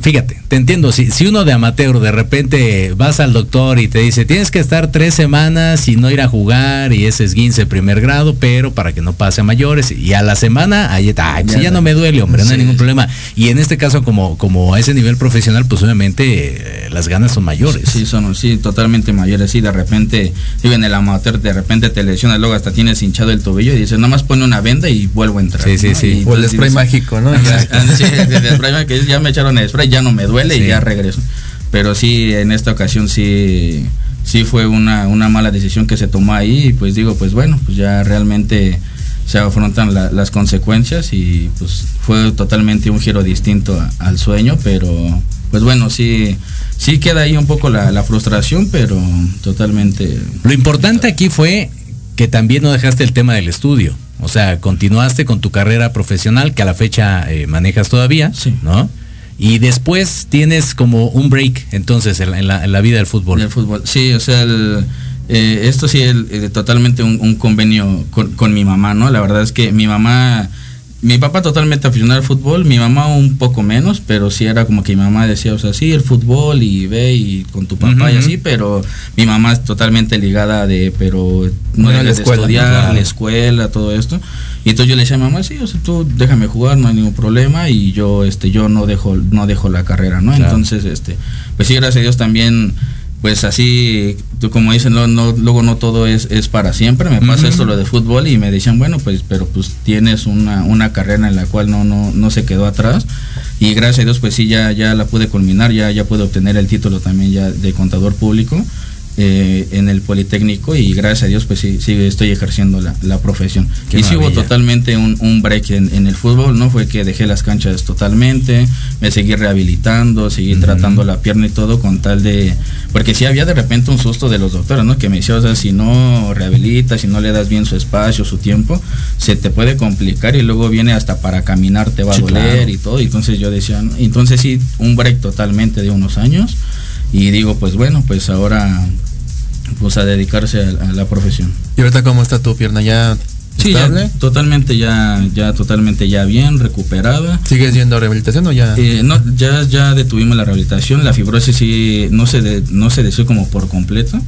fíjate, te entiendo, si, si uno de amateur de repente vas al doctor y te dice, tienes que estar tres semanas y no ir a jugar y ese es 15 primer grado, pero para que no pase a mayores, y a la semana, ahí está, ay, pues Ya no me duele, hombre, no hay ningún problema. Y en este caso, como, como a ese nivel profesional, pues obviamente eh, las ganas son mayores. Sí, son sí, totalmente mayores. Sí, de repente, digo, en el amateur, de repente te lesionas, luego hasta tienes hinchado el tobillo y dices, nada más pone una venda y vuelvo a entrar. Sí, sí, ¿no? sí. Y O el spray dices- mágico, ¿no? Sí, el spray que ya me echaron el spray, ya no me duele Sí. y ya regreso. Pero sí, en esta ocasión sí, sí fue una, una mala decisión que se tomó ahí y pues digo, pues bueno, pues ya realmente se afrontan la- las consecuencias y pues fue totalmente un giro distinto a- al sueño, pero pues bueno, sí, sí queda ahí un poco la, la frustración, pero totalmente... Lo importante aquí fue que también no dejaste el tema del estudio. O sea, continuaste con tu carrera profesional que a la fecha eh, manejas todavía, Sí. ¿no? Y después tienes como un break, entonces, en la, vida del fútbol. Del fútbol. Sí, o sea, el, eh, esto sí, el, eh, totalmente un, un convenio con, con mi mamá, ¿no? La verdad es que mi mamá, mi papá totalmente aficionado al fútbol, mi mamá un poco menos, pero sí era como que mi mamá decía, o sea, sí, el fútbol y ve y con tu papá y así, pero mi mamá es totalmente ligada de, pero no la dejes de escuela, estudiar, claro. la escuela, todo esto. Y entonces yo le decía a mi mamá, sí, o sea, tú déjame jugar, no hay ningún problema y yo, este, yo no dejo, no dejo la carrera, ¿no? Claro. Entonces, este, pues sí, gracias a Dios también pues así, como dicen, no, no, luego no todo es, es para siempre. Me pasa esto lo de fútbol y me decían, bueno, pues, pero pues tienes una, una carrera en la cual no, no, no se quedó atrás. Y gracias a Dios, pues sí, ya, ya la pude culminar, ya, ya pude obtener el título también ya de contador público. Eh, en el Politécnico y gracias a Dios pues sí, sí estoy ejerciendo la, la profesión. Qué y sí hubo totalmente un, un break en, en el fútbol, no fue que dejé las canchas totalmente, me seguí rehabilitando, seguí tratando la pierna y todo con tal de, porque sí había de repente un susto de los doctores, ¿no? Que me decía, o sea, si no rehabilitas, si no le das bien su espacio, su tiempo, se te puede complicar y luego viene hasta para caminar te va Sí, a doler claro. y todo. Y entonces yo decía, ¿no? entonces sí, un break totalmente de unos años y digo, pues bueno, pues ahora pues a dedicarse a, a la profesión. ¿Y ahorita cómo está tu pierna? ¿Ya Sí, ya, totalmente ya, ya totalmente ya bien, recuperada. ¿Sigues yendo a rehabilitación o ya? Eh, no, ya, ya detuvimos la rehabilitación, la fibrosis sí no se de- no se deseó como por completo,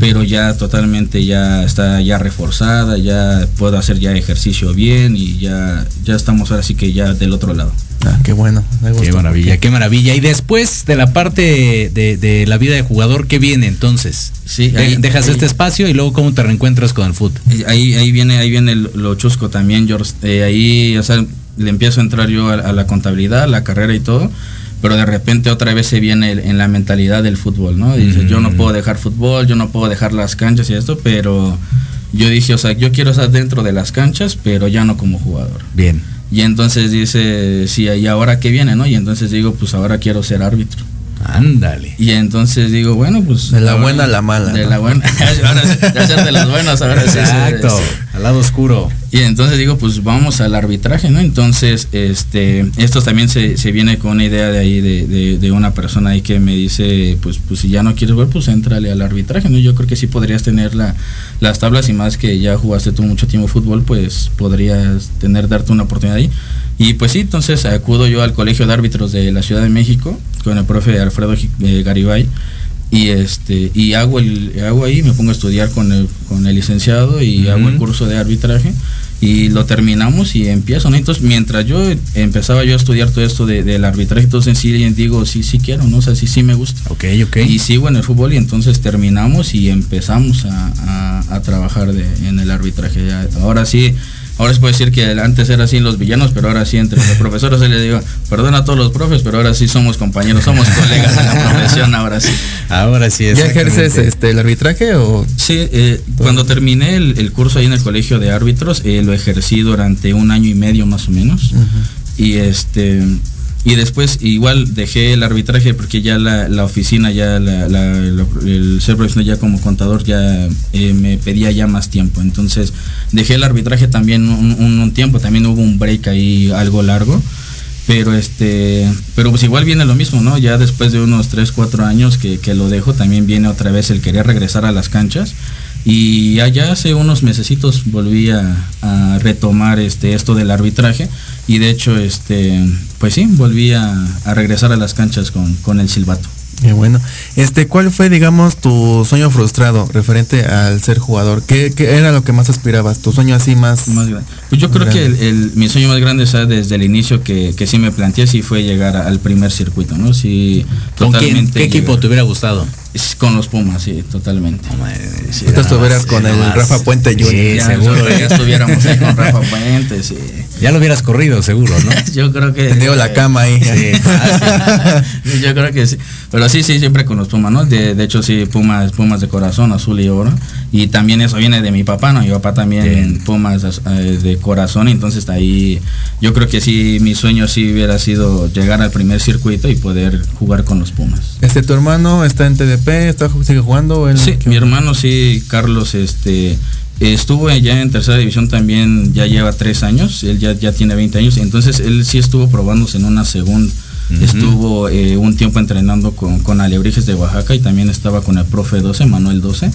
pero ya totalmente ya está ya reforzada, ya puedo hacer ya ejercicio bien y ya, ya estamos ahora sí que ya del otro lado. Ah, qué bueno. me Qué maravilla, qué maravilla. Y después de la parte de, de la vida de jugador, ¿qué viene entonces? Sí, ahí- dejas ahí- este espacio y luego cómo te reencuentras con el fútbol. Ahí, ahí viene, ahí viene lo chusco también, George. Eh, ahí, o sea, le empiezo a entrar yo a, a la contabilidad, a la carrera y todo, pero de repente otra vez se viene el- en la mentalidad del fútbol, ¿no? Dice, yo no puedo dejar fútbol, yo no puedo dejar las canchas y esto, pero yo dije, o sea, yo quiero estar dentro de las canchas, pero ya no como jugador. Bien. Y entonces dice, sí, ¿y ahora qué viene, no? Y entonces digo, pues ahora quiero ser árbitro. Ándale. Y entonces digo, bueno, pues... De la ahora- buena a la mala, De ¿no? la buena. ahora, de las buenas, ahora sí, sí, Exacto. sí. Al lado oscuro. Y entonces digo, pues vamos al arbitraje, ¿no? Entonces, este, esto también se, se viene con una idea de ahí de, de- de una persona ahí que me dice, pues, pues si ya no quieres jugar, pues entrale al arbitraje, ¿no? Yo creo que sí podrías tener la, las tablas y más que ya jugaste tú mucho tiempo fútbol, pues podrías tener, darte una oportunidad ahí. Y pues sí, entonces acudo yo al Colegio de Árbitros de la Ciudad de México con el profe Alfredo eh, Garibay. Y este y hago el hago ahí me pongo a estudiar con el con el licenciado y hago el curso de arbitraje y lo terminamos y empiezo ¿no? entonces mientras yo empezaba yo a estudiar todo esto de- del arbitraje entonces sí digo sí sí quiero no o sea sí sí me gusta. Ok, ok. y sigo en el fútbol y entonces terminamos y empezamos a, a- a trabajar de- en el arbitraje. Ahora sí Ahora se puede decir que antes era así los villanos, pero ahora sí entre los profesores se les digo, perdona a todos los profes, pero ahora sí somos compañeros, somos colegas en la profesión, ahora sí. Ahora sí es. ¿Ya ejerces este, el arbitraje o Sí, eh, cuando terminé el, el curso ahí en el colegio de árbitros, eh, lo ejercí durante un año y medio más o menos. Y este y después igual dejé el arbitraje porque ya la, la oficina, ya la- la- el ser profesional ya como contador ya eh, me pedía ya más tiempo. Entonces dejé el arbitraje también un tiempo, también hubo un break ahí algo largo. Pero este, pero pues igual viene lo mismo, ¿no? Ya después de unos 3, 4 años que, que lo dejo, también viene otra vez el querer regresar a las canchas. Y allá hace unos mesecitos volví a, a retomar este esto del arbitraje. Y de hecho, este, pues sí, volví a, a regresar a las canchas con, con el silbato. Qué bueno. Este, ¿cuál fue, digamos, tu sueño frustrado referente al ser jugador? ¿Qué, qué era lo que más aspirabas? ¿Tu sueño así más? Más grande. Pues yo creo que el, el- mi sueño más grande, sea, desde el inicio que, que sí me planteé, sí fue llegar a- al primer circuito, ¿no? Sí, ¿Con quién? totalmente ¿Qué equipo te hubiera gustado? Es Con los Pumas, sí, totalmente. Tú estuvieras con el Rafa Puente Jr. Sí, ya, seguro. Ya estuviéramos ahí con Rafa Puente, sí. Ya lo hubieras corrido, seguro, ¿no? Yo creo que. Tendido la cama ahí. Sí, Sí, Yo creo que sí. Pero sí, sí, siempre con los Pumas, ¿no? De, de hecho, sí, Pumas, Pumas de corazón, azul y oro. Y también eso viene de mi papá, ¿no? Mi papá también Bien. Pumas eh, de corazón. Entonces ahí, yo creo que sí, mi sueño sí hubiera sido llegar al primer circuito y poder jugar con los Pumas. Este, ¿tu hermano está en TDP? ¿Está, ¿Sigue jugando? o él- Sí, qué mi hermano sí, Carlos, este, estuvo ya en tercera división también, ya lleva tres años, él ya, ya tiene 20 años, entonces él sí estuvo probándose en una segunda. Estuvo eh, un tiempo entrenando con, con Alebrijes de Oaxaca y también estaba con el profe 12, Manuel 12.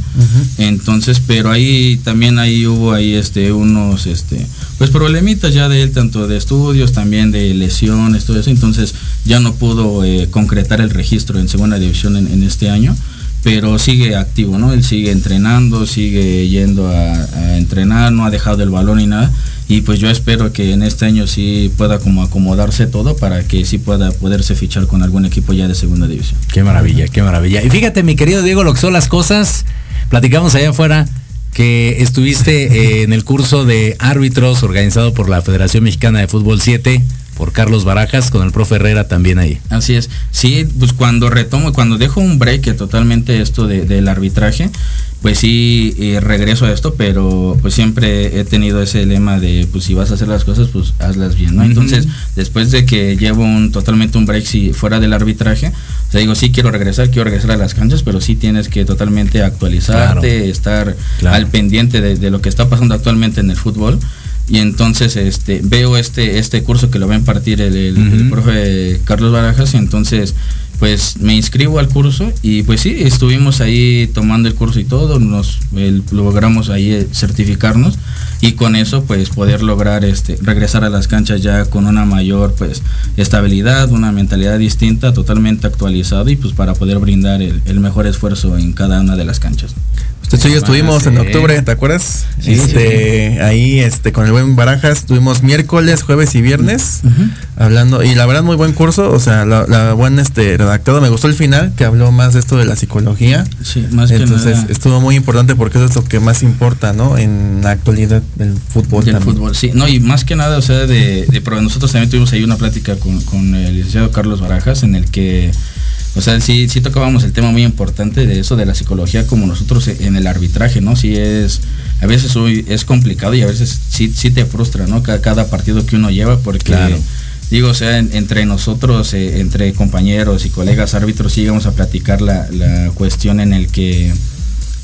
Entonces, pero ahí también ahí hubo ahí este unos este pues problemitas ya de él tanto de estudios, también de lesiones, todo eso, entonces ya no pudo eh, concretar el registro en segunda división en, en este año pero sigue activo, ¿no? Él sigue entrenando, sigue yendo a, a entrenar, no ha dejado el balón ni nada. Y pues yo espero que en este año sí pueda como acomodarse todo para que sí pueda poderse fichar con algún equipo ya de segunda división. Qué maravilla, qué maravilla. Y fíjate, mi querido Diego, lo que son las cosas, platicamos allá afuera que estuviste eh, en el curso de árbitros organizado por la Federación Mexicana de Fútbol 7 por Carlos Barajas, con el profe Herrera también ahí. Así es. Sí, pues cuando retomo, cuando dejo un break totalmente esto de, del arbitraje, pues sí eh, regreso a esto, pero pues siempre he tenido ese lema de pues si vas a hacer las cosas, pues hazlas bien, ¿no? Entonces, después de que llevo un totalmente un break si fuera del arbitraje, o sea, digo, sí quiero regresar, quiero regresar a las canchas, pero sí tienes que totalmente actualizarte, estar Claro. al pendiente de, de lo que está pasando actualmente en el fútbol. Y entonces este veo este este curso que lo va a impartir el, el- el profe Carlos Barajas y entonces pues me inscribo al curso y pues sí, estuvimos ahí tomando el curso y todo, nos logramos ahí eh, certificarnos y con eso pues poder lograr este regresar a las canchas ya con una mayor pues estabilidad, una mentalidad distinta, totalmente actualizada y pues para poder brindar el mejor esfuerzo en cada una de las canchas. De hecho, yo estuvimos en octubre, ¿te acuerdas? Sí, este, Ahí este, con el buen Barajas, estuvimos miércoles, jueves y viernes hablando. Y la verdad, muy buen curso. O sea, la, la buen este, redactado. Me gustó el final, que habló más de esto de la psicología. Sí, más que Entonces, nada. estuvo muy importante porque eso es lo que más importa, ¿no? En la actualidad del fútbol Del también. fútbol, sí. No, y más que nada, o sea, de, de nosotros también tuvimos ahí una plática con, con el licenciado Carlos Barajas en el que, o sea, sí, sí tocábamos el tema muy importante de eso, de la psicología, como nosotros en el arbitraje, ¿no? Sí es, a veces hoy es complicado y a veces sí, sí te frustra, ¿no? Cada, cada partido que uno lleva, porque... Claro. Digo, o sea, en- entre nosotros, eh, entre compañeros y colegas árbitros, sí llegamos a platicar la, la cuestión en el que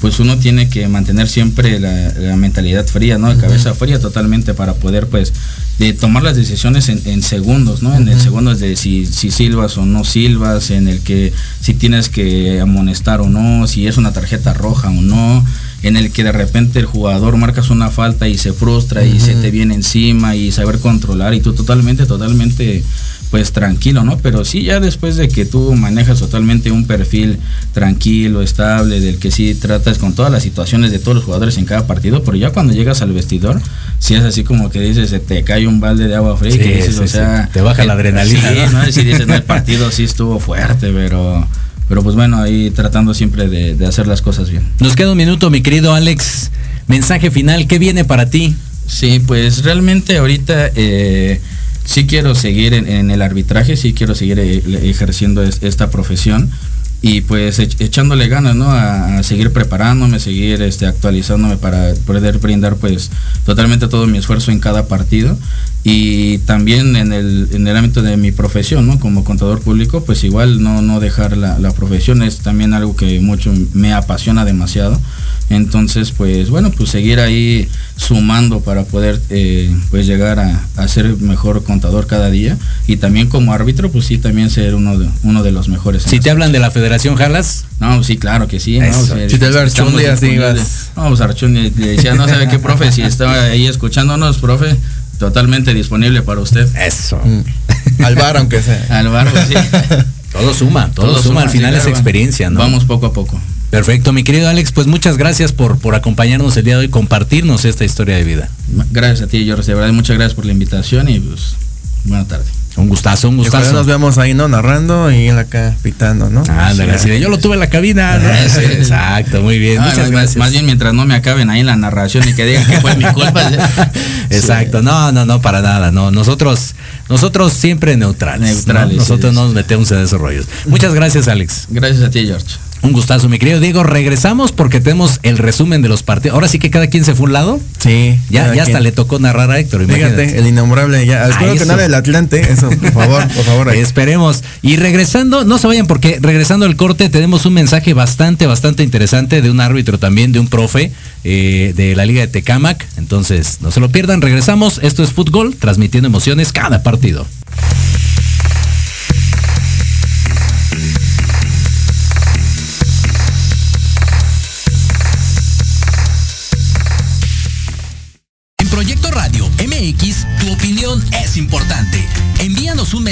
pues uno tiene que mantener siempre la, la mentalidad fría, ¿no? La cabeza fría totalmente para poder, pues, de tomar las decisiones en, en segundos, ¿no? En el segundo es de si, si silbas o no silbas, en el que si tienes que amonestar o no, si es una tarjeta roja o no, en el que de repente el jugador marcas una falta y se frustra y se te viene encima y saber controlar y tú totalmente, totalmente pues tranquilo, ¿no? Pero sí ya después de que tú manejas totalmente un perfil tranquilo, estable, del que sí tratas con todas las situaciones de todos los jugadores en cada partido, pero ya cuando llegas al vestidor, sí es así como que dices, se te cae un balde de agua fría Sí, que dices, sí, o sea... Te baja la adrenalina, Sí, ¿no? ¿no? Si dices, no, el partido sí estuvo fuerte, pero... Pero pues bueno, ahí tratando siempre de, de hacer las cosas bien. Nos queda un minuto, mi querido Alex. Mensaje final, ¿qué viene para ti? Sí, pues realmente ahorita eh, sí quiero seguir en, en el arbitraje, sí quiero seguir eh, ejerciendo es- esta profesión y pues ech- echándole ganas, ¿no? A, a seguir preparándome, seguir este, actualizándome para poder brindar pues totalmente todo mi esfuerzo en cada partido y también en el, en el ámbito de mi profesión, ¿no? Como contador público, pues igual no, no dejar la, la profesión es también algo que mucho me apasiona demasiado. Entonces, pues bueno, pues seguir ahí sumando para poder eh, pues llegar a, a ser mejor contador cada día y también como árbitro, pues sí, también ser uno de, uno de los mejores. Si te hablan de la Federación Jalas, no, sí, claro que sí. ¿no? Eso. O sea, Si te habla estamos Archundia, sí, disponibles. vas. No, pues Archundia le decía, no sabe qué, profe, si estaba ahí escuchándonos, profe, totalmente disponible para usted. eso. Mm. Al bar, aunque sea. Al barro, sí. Todo suma, todo, suma, al sí, final claro, es experiencia, ¿no? Vamos poco a poco. Perfecto, mi querido Alex, pues muchas gracias por, por acompañarnos el día de hoy, compartirnos esta historia de vida. Gracias a ti, George. De verdad, muchas gracias por la invitación y pues, buena tarde. Un gustazo, un ojalá gustazo. nos vemos ahí, ¿no? Narrando y él acá pitando, ¿no? Ándale, así de, yo lo tuve en la cabina, ¿no? Ah, sí. Exacto, muy bien. Ah, muchas más, gracias. más bien mientras no me acaben ahí en la narración y que digan que fue mi culpa. Exacto, no, no, no, para nada, no. Nosotros, nosotros siempre neutrales. Neutrales, ¿no? Nosotros sí, no nos metemos en esos rollos. Muchas gracias, Alex. Gracias a ti, George. Un gustazo, mi querido Diego. Regresamos porque tenemos el resumen de los partidos. Ahora sí que cada quien se fue a un lado. Sí. Ya, ya hasta quien. le tocó narrar a Héctor. imagínate. Fíjate, el innombrable ya. Espero que nada del Atlante, eso, por favor, por favor. ahí. Esperemos. Y regresando, no se vayan porque regresando al corte tenemos un mensaje bastante, bastante interesante de un árbitro también, de un profe eh, de la Liga de Tecamac. Entonces, no se lo pierdan. Regresamos. Esto es fútbol, transmitiendo emociones cada partido.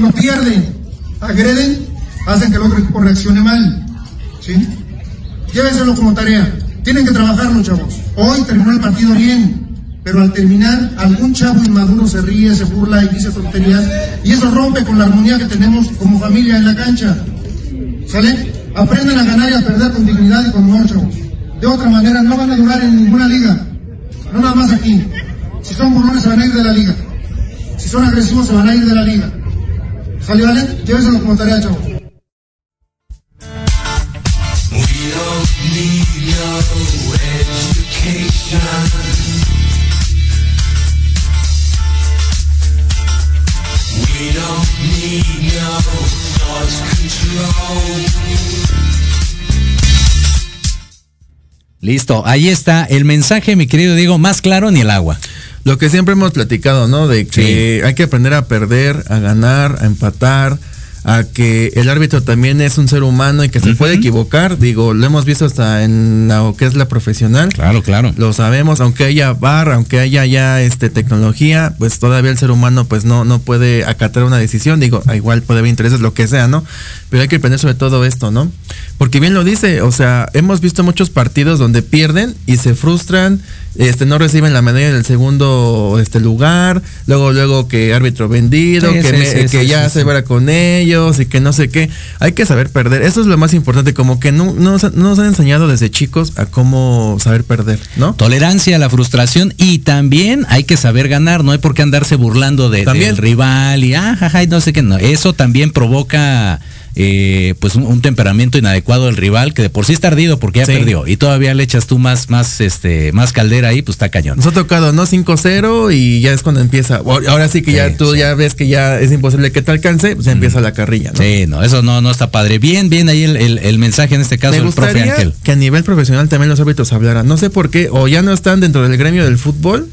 Cuando pierden, agreden, hacen que el otro equipo reaccione mal. ¿Sí? Llévenselo como tarea. Tienen que trabajarlo, chavos. Hoy terminó el partido bien, pero al terminar, algún chavo inmaduro se ríe, se burla y dice tonterías, y eso rompe con la armonía que tenemos como familia en la cancha. ¿Sale? Aprendan a ganar y a perder con dignidad y con honor, chavos. De otra manera, no van a durar en ninguna liga. No nada más aquí. Si son burlones, se van a ir de la liga. Si son agresivos, se van a ir de la liga. ¿Sale, vale? Llévenselo como tarea, education. We don't need no thought control. Listo, ahí está el mensaje, mi querido Diego, más claro ni el agua. Lo que siempre hemos platicado, ¿no? De que hay que aprender a perder, a ganar, a empatar, a que el árbitro también es un ser humano y que se puede equivocar. Digo, lo hemos visto hasta en lo que es la profesional. Claro, claro. Lo sabemos, aunque haya bar, aunque haya ya este tecnología, pues todavía el ser humano pues no, no puede acatar una decisión. Digo, igual puede haber intereses, lo que sea, ¿no? Pero hay que aprender sobre todo esto, ¿no? Porque bien lo dice, o sea, hemos visto muchos partidos donde pierden y se frustran, este, no reciben la medalla del segundo este lugar, luego, luego que árbitro vendido, Sí, que, sí, me- sí, que sí, ya se verá con ellos y que no sé qué. Hay que saber perder. Eso es lo más importante, como que no, no, nos- no nos han enseñado desde chicos a cómo saber perder, ¿no? Tolerancia a la frustración y también hay que saber ganar, no hay por qué andarse burlando de, del rival y ah, jaja, y no sé qué, no. Eso también provoca eh, pues un, un temperamento inadecuado del rival que de por sí está ardido porque ya Sí. perdió y todavía le echas tú más, más, este, más caldera ahí, pues está cañón. Nos ha tocado, ¿no? 5-0 y ya es cuando empieza. Ahora sí que ya Sí, tú sí. ya ves que ya es imposible que te alcance, pues ya empieza la carrilla, ¿no? Sí, no, eso no, no está padre. Bien, bien ahí el, el- el mensaje en este caso Me del profe Ángel. que a nivel profesional también los árbitros hablaran. No sé por qué, o ya no están dentro del gremio del fútbol.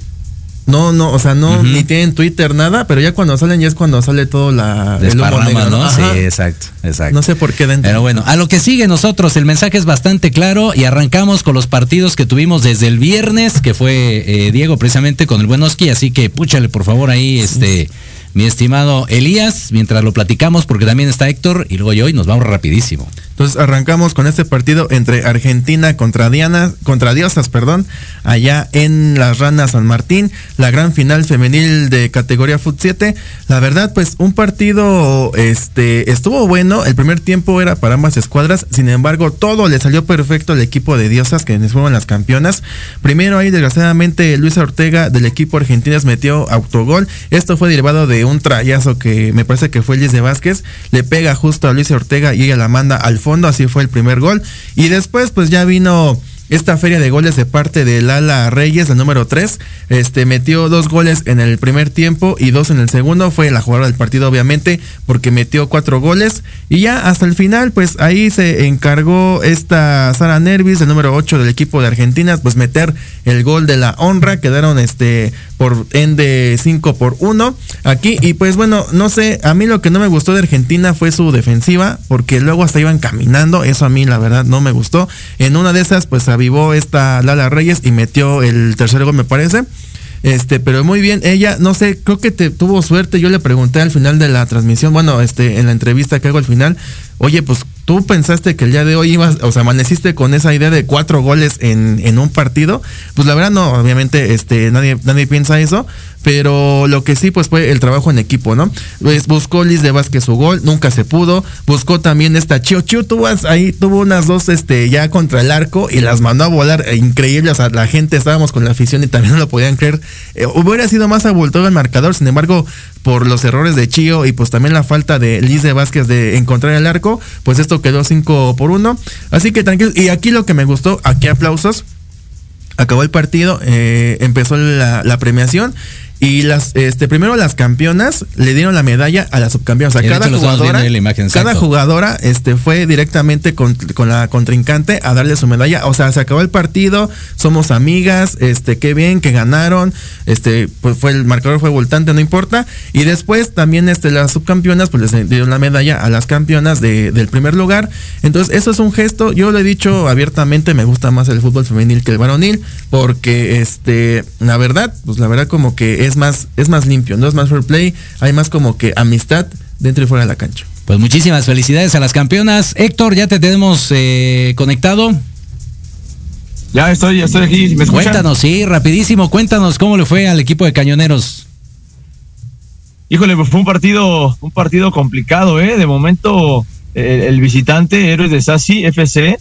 No, no, o sea, no, ni tienen Twitter, nada, pero ya cuando salen ya es cuando sale todo la, el humo Desparrama, negro, ¿no? Sí, exacto, exacto. No sé por qué dentro. Pero bueno, a lo que sigue nosotros, el mensaje es bastante claro y arrancamos con los partidos que tuvimos desde el viernes, que fue eh, Diego precisamente con el buen Oski, así que púchale por favor ahí, este, mi estimado Elías, mientras lo platicamos, porque también está Héctor y luego yo y nos vamos rapidísimo. Entonces arrancamos con este partido entre Argentina contra Diana, contra Diosas, perdón, allá en las Ranas San Martín, la gran final femenil de categoría Foot 7. La verdad, pues un partido este estuvo bueno, el primer tiempo era para ambas escuadras, sin embargo, todo le salió perfecto al equipo de Diosas que fueron las campeonas. Primero ahí desgraciadamente Luisa Ortega del equipo argentinas metió autogol. Esto fue derivado de un trayazo que me parece que fue Liz de Vázquez, le pega justo a Luisa Ortega y ella la manda al fondo, así fue el primer gol. Y después pues ya vino esta feria de goles de parte de Lala Reyes, la número 3, este metió dos goles en el primer tiempo y dos en el segundo, fue la jugadora del partido obviamente, porque metió cuatro goles. Y ya hasta el final, pues ahí se encargó esta Sara Nervis, el número 8 del equipo de Argentina, pues meter el gol de la honra, quedaron este por ende 5 por 1 aquí. Y pues bueno, no sé, a mí lo que no me gustó de Argentina fue su defensiva, porque luego hasta iban caminando, eso a mí la verdad no me gustó. En una de esas pues avivó esta Lala Reyes y metió el tercer gol me parece. Este, pero muy bien, ella, no sé, creo que te tuvo suerte. Yo le pregunté al final de la transmisión, bueno, este, en la entrevista que hago al final, oye, pues tú pensaste que el día de hoy ibas, o sea, amaneciste con esa idea de cuatro goles en, en un partido. Pues la verdad, no, obviamente, este, nadie, nadie piensa eso. Pero lo que sí, pues fue el trabajo en equipo, ¿no? Pues buscó Liz de Vázquez su gol, nunca se pudo. Buscó también esta Chio Chio, tuvo ahí, tuvo unas dos, este, ya contra el arco y las mandó a volar. eh, increíble, o sea, la gente estábamos con la afición y también no lo podían creer. Eh, hubiera sido más abultado el marcador, sin embargo, por los errores de Chio y pues también la falta de Liz de Vázquez de encontrar el arco, pues esto quedó 5 por 1. Así que tranquilo. Y aquí lo que me gustó, aquí aplausos. Acabó el partido, eh, empezó la, la premiación Y las, este, primero las campeonas le dieron la medalla a las subcampeonas. O sea, cada jugadora, imagen, cada jugadora este, fue directamente con, con la contrincante a darle su medalla. O sea, se acabó el partido, somos amigas, este, qué bien que ganaron, este, pues fue el marcador fue voltante, no importa. Y después también este, las subcampeonas, pues les dieron la medalla a las campeonas de- del primer lugar. Entonces, eso es un gesto, yo lo he dicho abiertamente, me gusta más el fútbol femenil que el varonil, porque este, la verdad, pues la verdad como que es más, es más limpio, no es más fair play, hay más como que amistad dentro y fuera de la cancha. Pues muchísimas felicidades a las campeonas. Héctor, ya te tenemos eh, conectado. Ya estoy, ya estoy aquí. ¿Me? Cuéntanos, sí, rapidísimo, cuéntanos cómo le fue al equipo de cañoneros. Híjole, pues fue un partido, un partido complicado, ¿eh? De momento, el, el visitante, Héroes de Sassi, FC,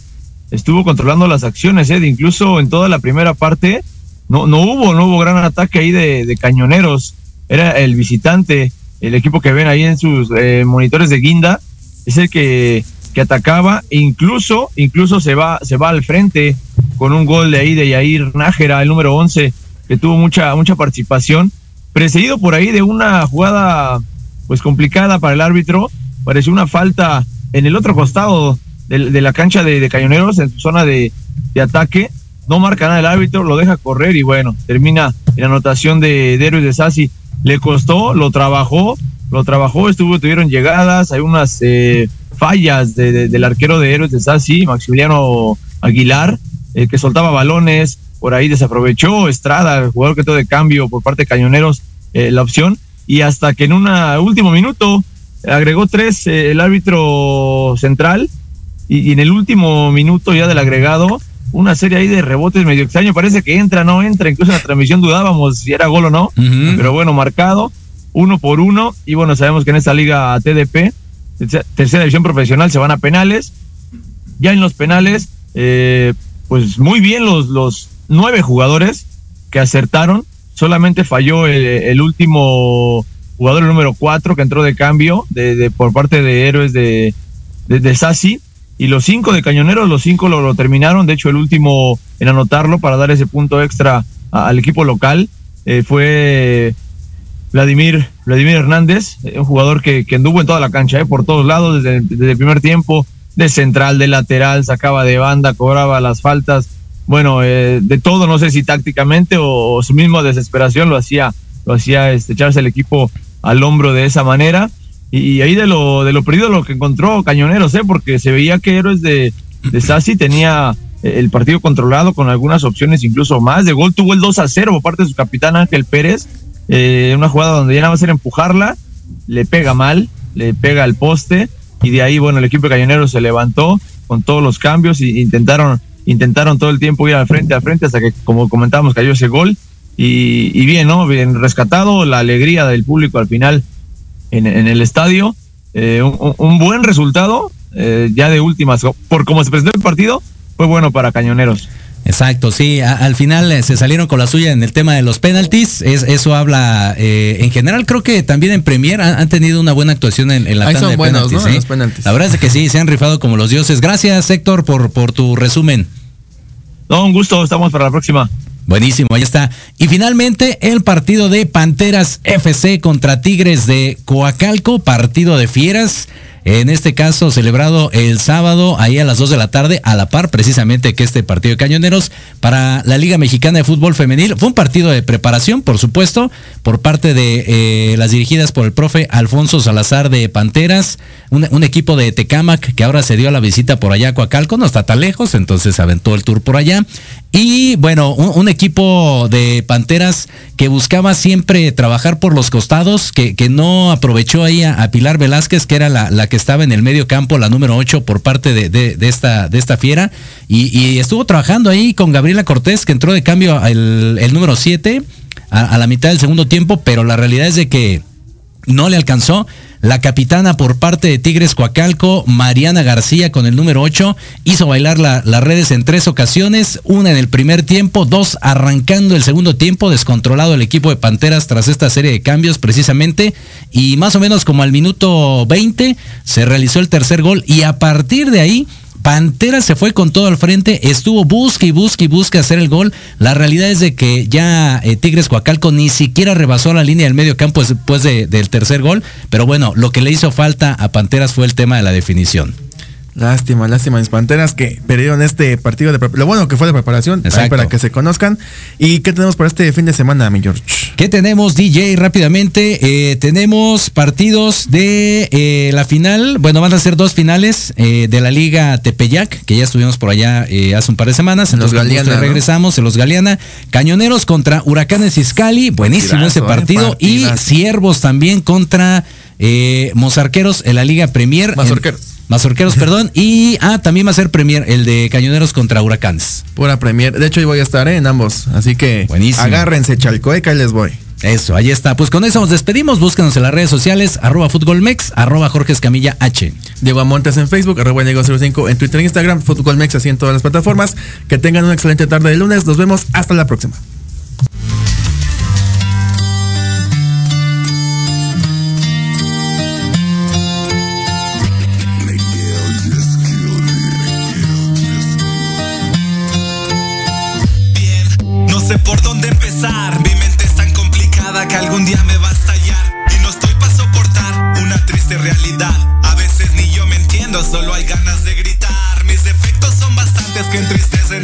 estuvo controlando las acciones, ¿eh? De incluso en toda la primera parte, no, no hubo, no hubo gran ataque ahí de, de cañoneros. Era el visitante, el equipo que ven ahí en sus eh, monitores de guinda, es el que, que atacaba, incluso, incluso se va, se va al frente con un gol de ahí de Yair Nájera, el número 11, que tuvo mucha, mucha participación. Precedido por ahí de una jugada pues complicada para el árbitro, pareció una falta en el otro costado de, de la cancha de, de Cañoneros, en su zona de, de ataque, no marca nada el árbitro, lo deja correr y bueno, termina en anotación de, Héroes de Sassi. Le costó, lo trabajó, lo trabajó, estuvo, tuvieron llegadas, hay unas eh, fallas de- de- del arquero de Héroes de Sassi, Maximiliano Aguilar, eh, que soltaba balones, por ahí desaprovechó Estrada, el jugador que todo de cambio por parte de Cañoneros, eh, la opción, y hasta que en un último minuto agregó tres eh, el árbitro central, y en el último minuto ya del agregado, una serie ahí de rebotes medio extraño, parece que entra, no entra, incluso en la transmisión dudábamos si era gol o no, pero bueno, marcado, uno por uno, y bueno, sabemos que en esta liga TDP, tercera- tercera división profesional, se van a penales, ya en los penales, eh, pues muy bien los, los nueve jugadores que acertaron, solamente falló el, el último jugador, el número cuatro, que entró de cambio de, de- por parte de héroes de, de, de Sassi, y los cinco de Cañoneros, los cinco lo, terminaron, de hecho el último en anotarlo para dar ese punto extra al equipo local eh, fue Vladimir, Vladimir Hernández, eh, un jugador que, que anduvo en toda la cancha, eh, por todos lados, desde, el primer tiempo, de central, de lateral, sacaba de banda, cobraba las faltas, bueno, eh, de todo, no sé si tácticamente o, o su misma desesperación lo hacía, lo hacía este, echarse el equipo al hombro de esa manera. Y, ahí de lo, de lo perdido lo que encontró Cañoneros, ¿eh? porque se veía que Héroes de, de Sassi tenía eh, el partido controlado con algunas opciones incluso más. De gol tuvo el 2 a 0 por parte de su capitán Ángel Pérez, eh, una jugada donde ya nada más era empujarla, le pega mal, le pega al poste y de ahí, bueno, el equipo de Cañoneros se levantó con todos los cambios y intentaron, intentaron todo el tiempo ir al frente, al frente hasta que, como comentábamos, cayó ese gol y, y bien, ¿no? Bien rescatado, la alegría del público al final en, en el estadio, eh, un, buen resultado, eh, ya de últimas, por cómo se presentó el partido, fue bueno para Cañoneros. Exacto, sí, a- al final eh, se salieron con la suya en el tema de los penaltis, es, eso habla, eh, en general creo que también en Premier han, han tenido una buena actuación en, en la Ahí tanda son de buenos, penaltis. ¿no? ¿eh? Los penaltis. La verdad es que sí, se han rifado como los dioses. Gracias Héctor por, por tu resumen. No, un gusto, estamos para la próxima. Buenísimo, ahí está. Y finalmente el partido de Panteras FC contra Tigres de Coacalco, partido de fieras. En este caso, celebrado el sábado, ahí a las 2 de la tarde, a la par precisamente que este partido de cañoneros para la Liga Mexicana de Fútbol Femenil. Fue un partido de preparación, por supuesto, por parte de eh, las dirigidas por el profe Alfonso Salazar de Panteras, un, equipo de Tecamac que ahora se dio a la visita por allá a Coacalco, no está tan lejos, entonces aventó el tour por allá. Y bueno, un, equipo de Panteras que buscaba siempre trabajar por los costados, que, no aprovechó ahí a, Pilar Velázquez, que era la que estaba en el medio campo, la número 8 por parte de, esta, de esta fiera. Y, estuvo trabajando ahí con Gabriela Cortés, que entró de cambio el, el número 7 a, a la mitad del segundo tiempo, pero la realidad es de que no le alcanzó. La capitana por parte de Tigres Coacalco, Mariana García con el número 8, hizo bailar la- las redes en tres ocasiones, una en el primer tiempo, dos arrancando el segundo tiempo, descontrolado el equipo de Panteras tras esta serie de cambios precisamente, y más o menos como al minuto 20 se realizó el tercer gol y a partir de ahí Pantera se fue con todo al frente, estuvo busque y busque y busque hacer el gol. La realidad es de que ya eh, Tigres Coacalco ni siquiera rebasó la línea del medio campo después de- del tercer gol. Pero bueno, lo que le hizo falta a Panteras fue el tema de la definición. Lástima, lástima mis panteras que perdieron este partido de lo bueno que fue de preparación ahí para que se conozcan. ¿Y qué tenemos para este fin de semana, mi George? ¿Qué tenemos, DJ? Rápidamente, eh, tenemos partidos de eh, la final. Bueno, van a ser dos finales eh, de la Liga Tepeyac, que ya estuvimos por allá hace un par de semanas. En los Galeana, ¿no? regresamos en los Galeana. Cañoneros contra Huracanes Iscali. Buenísimo ese partido. y. Ciervos también contra Mozarqueros en la Liga Premier. Mazorqueros. Mazorqueros, perdón. Y ah, también va a ser Premier el de Cañoneros contra Huracanes. Pura Premier. De hecho, hoy voy a estar eh, en ambos. Así que Buenísimo. agárrense, Chalcoeca, y les voy. Eso, ahí está. Pues con eso nos despedimos. Búscanos en las redes sociales, arroba futbolmex, arroba Jorge Escamilla H. Diego Montes en Facebook, arroba Diego 05 en Twitter e Instagram, Fútbol Mex así en todas las plataformas. Que tengan una excelente tarde de lunes. Nos vemos hasta la próxima.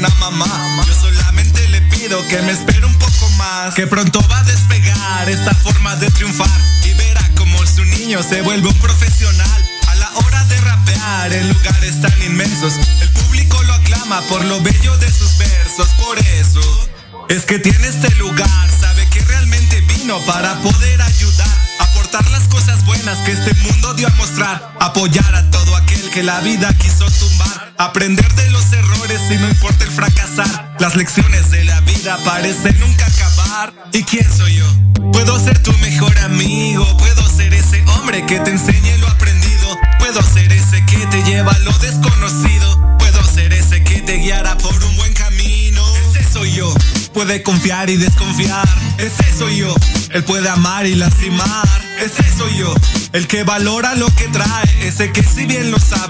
Mamá. Yo solamente le pido que me espere un poco más. Que pronto va a despegar esta forma de triunfar. Y verá como su niño se vuelve un profesional. A la hora de rapear en lugares tan inmensos, el público lo aclama por lo bello de sus versos. Por eso es que tiene este lugar, sabe que realmente vino para poder ayudar, aportar las cosas buenas que este mundo dio a mostrar, apoyar a todo aquel que la vida quiso tumbar, aprender de los errores y no importa el fracasar. Las lecciones de la vida parecen nunca acabar. ¿Y quién soy yo? Puedo ser tu mejor amigo, puedo ser ese hombre que te enseñe lo aprendido, puedo ser ese que te lleva a lo desconocido, puedo ser ese que te guiará por un buen camino. Soy yo, puede confiar y desconfiar. Ese soy yo, él puede amar y lastimar. Ese soy yo, el que valora lo que trae, ese que si bien lo sabe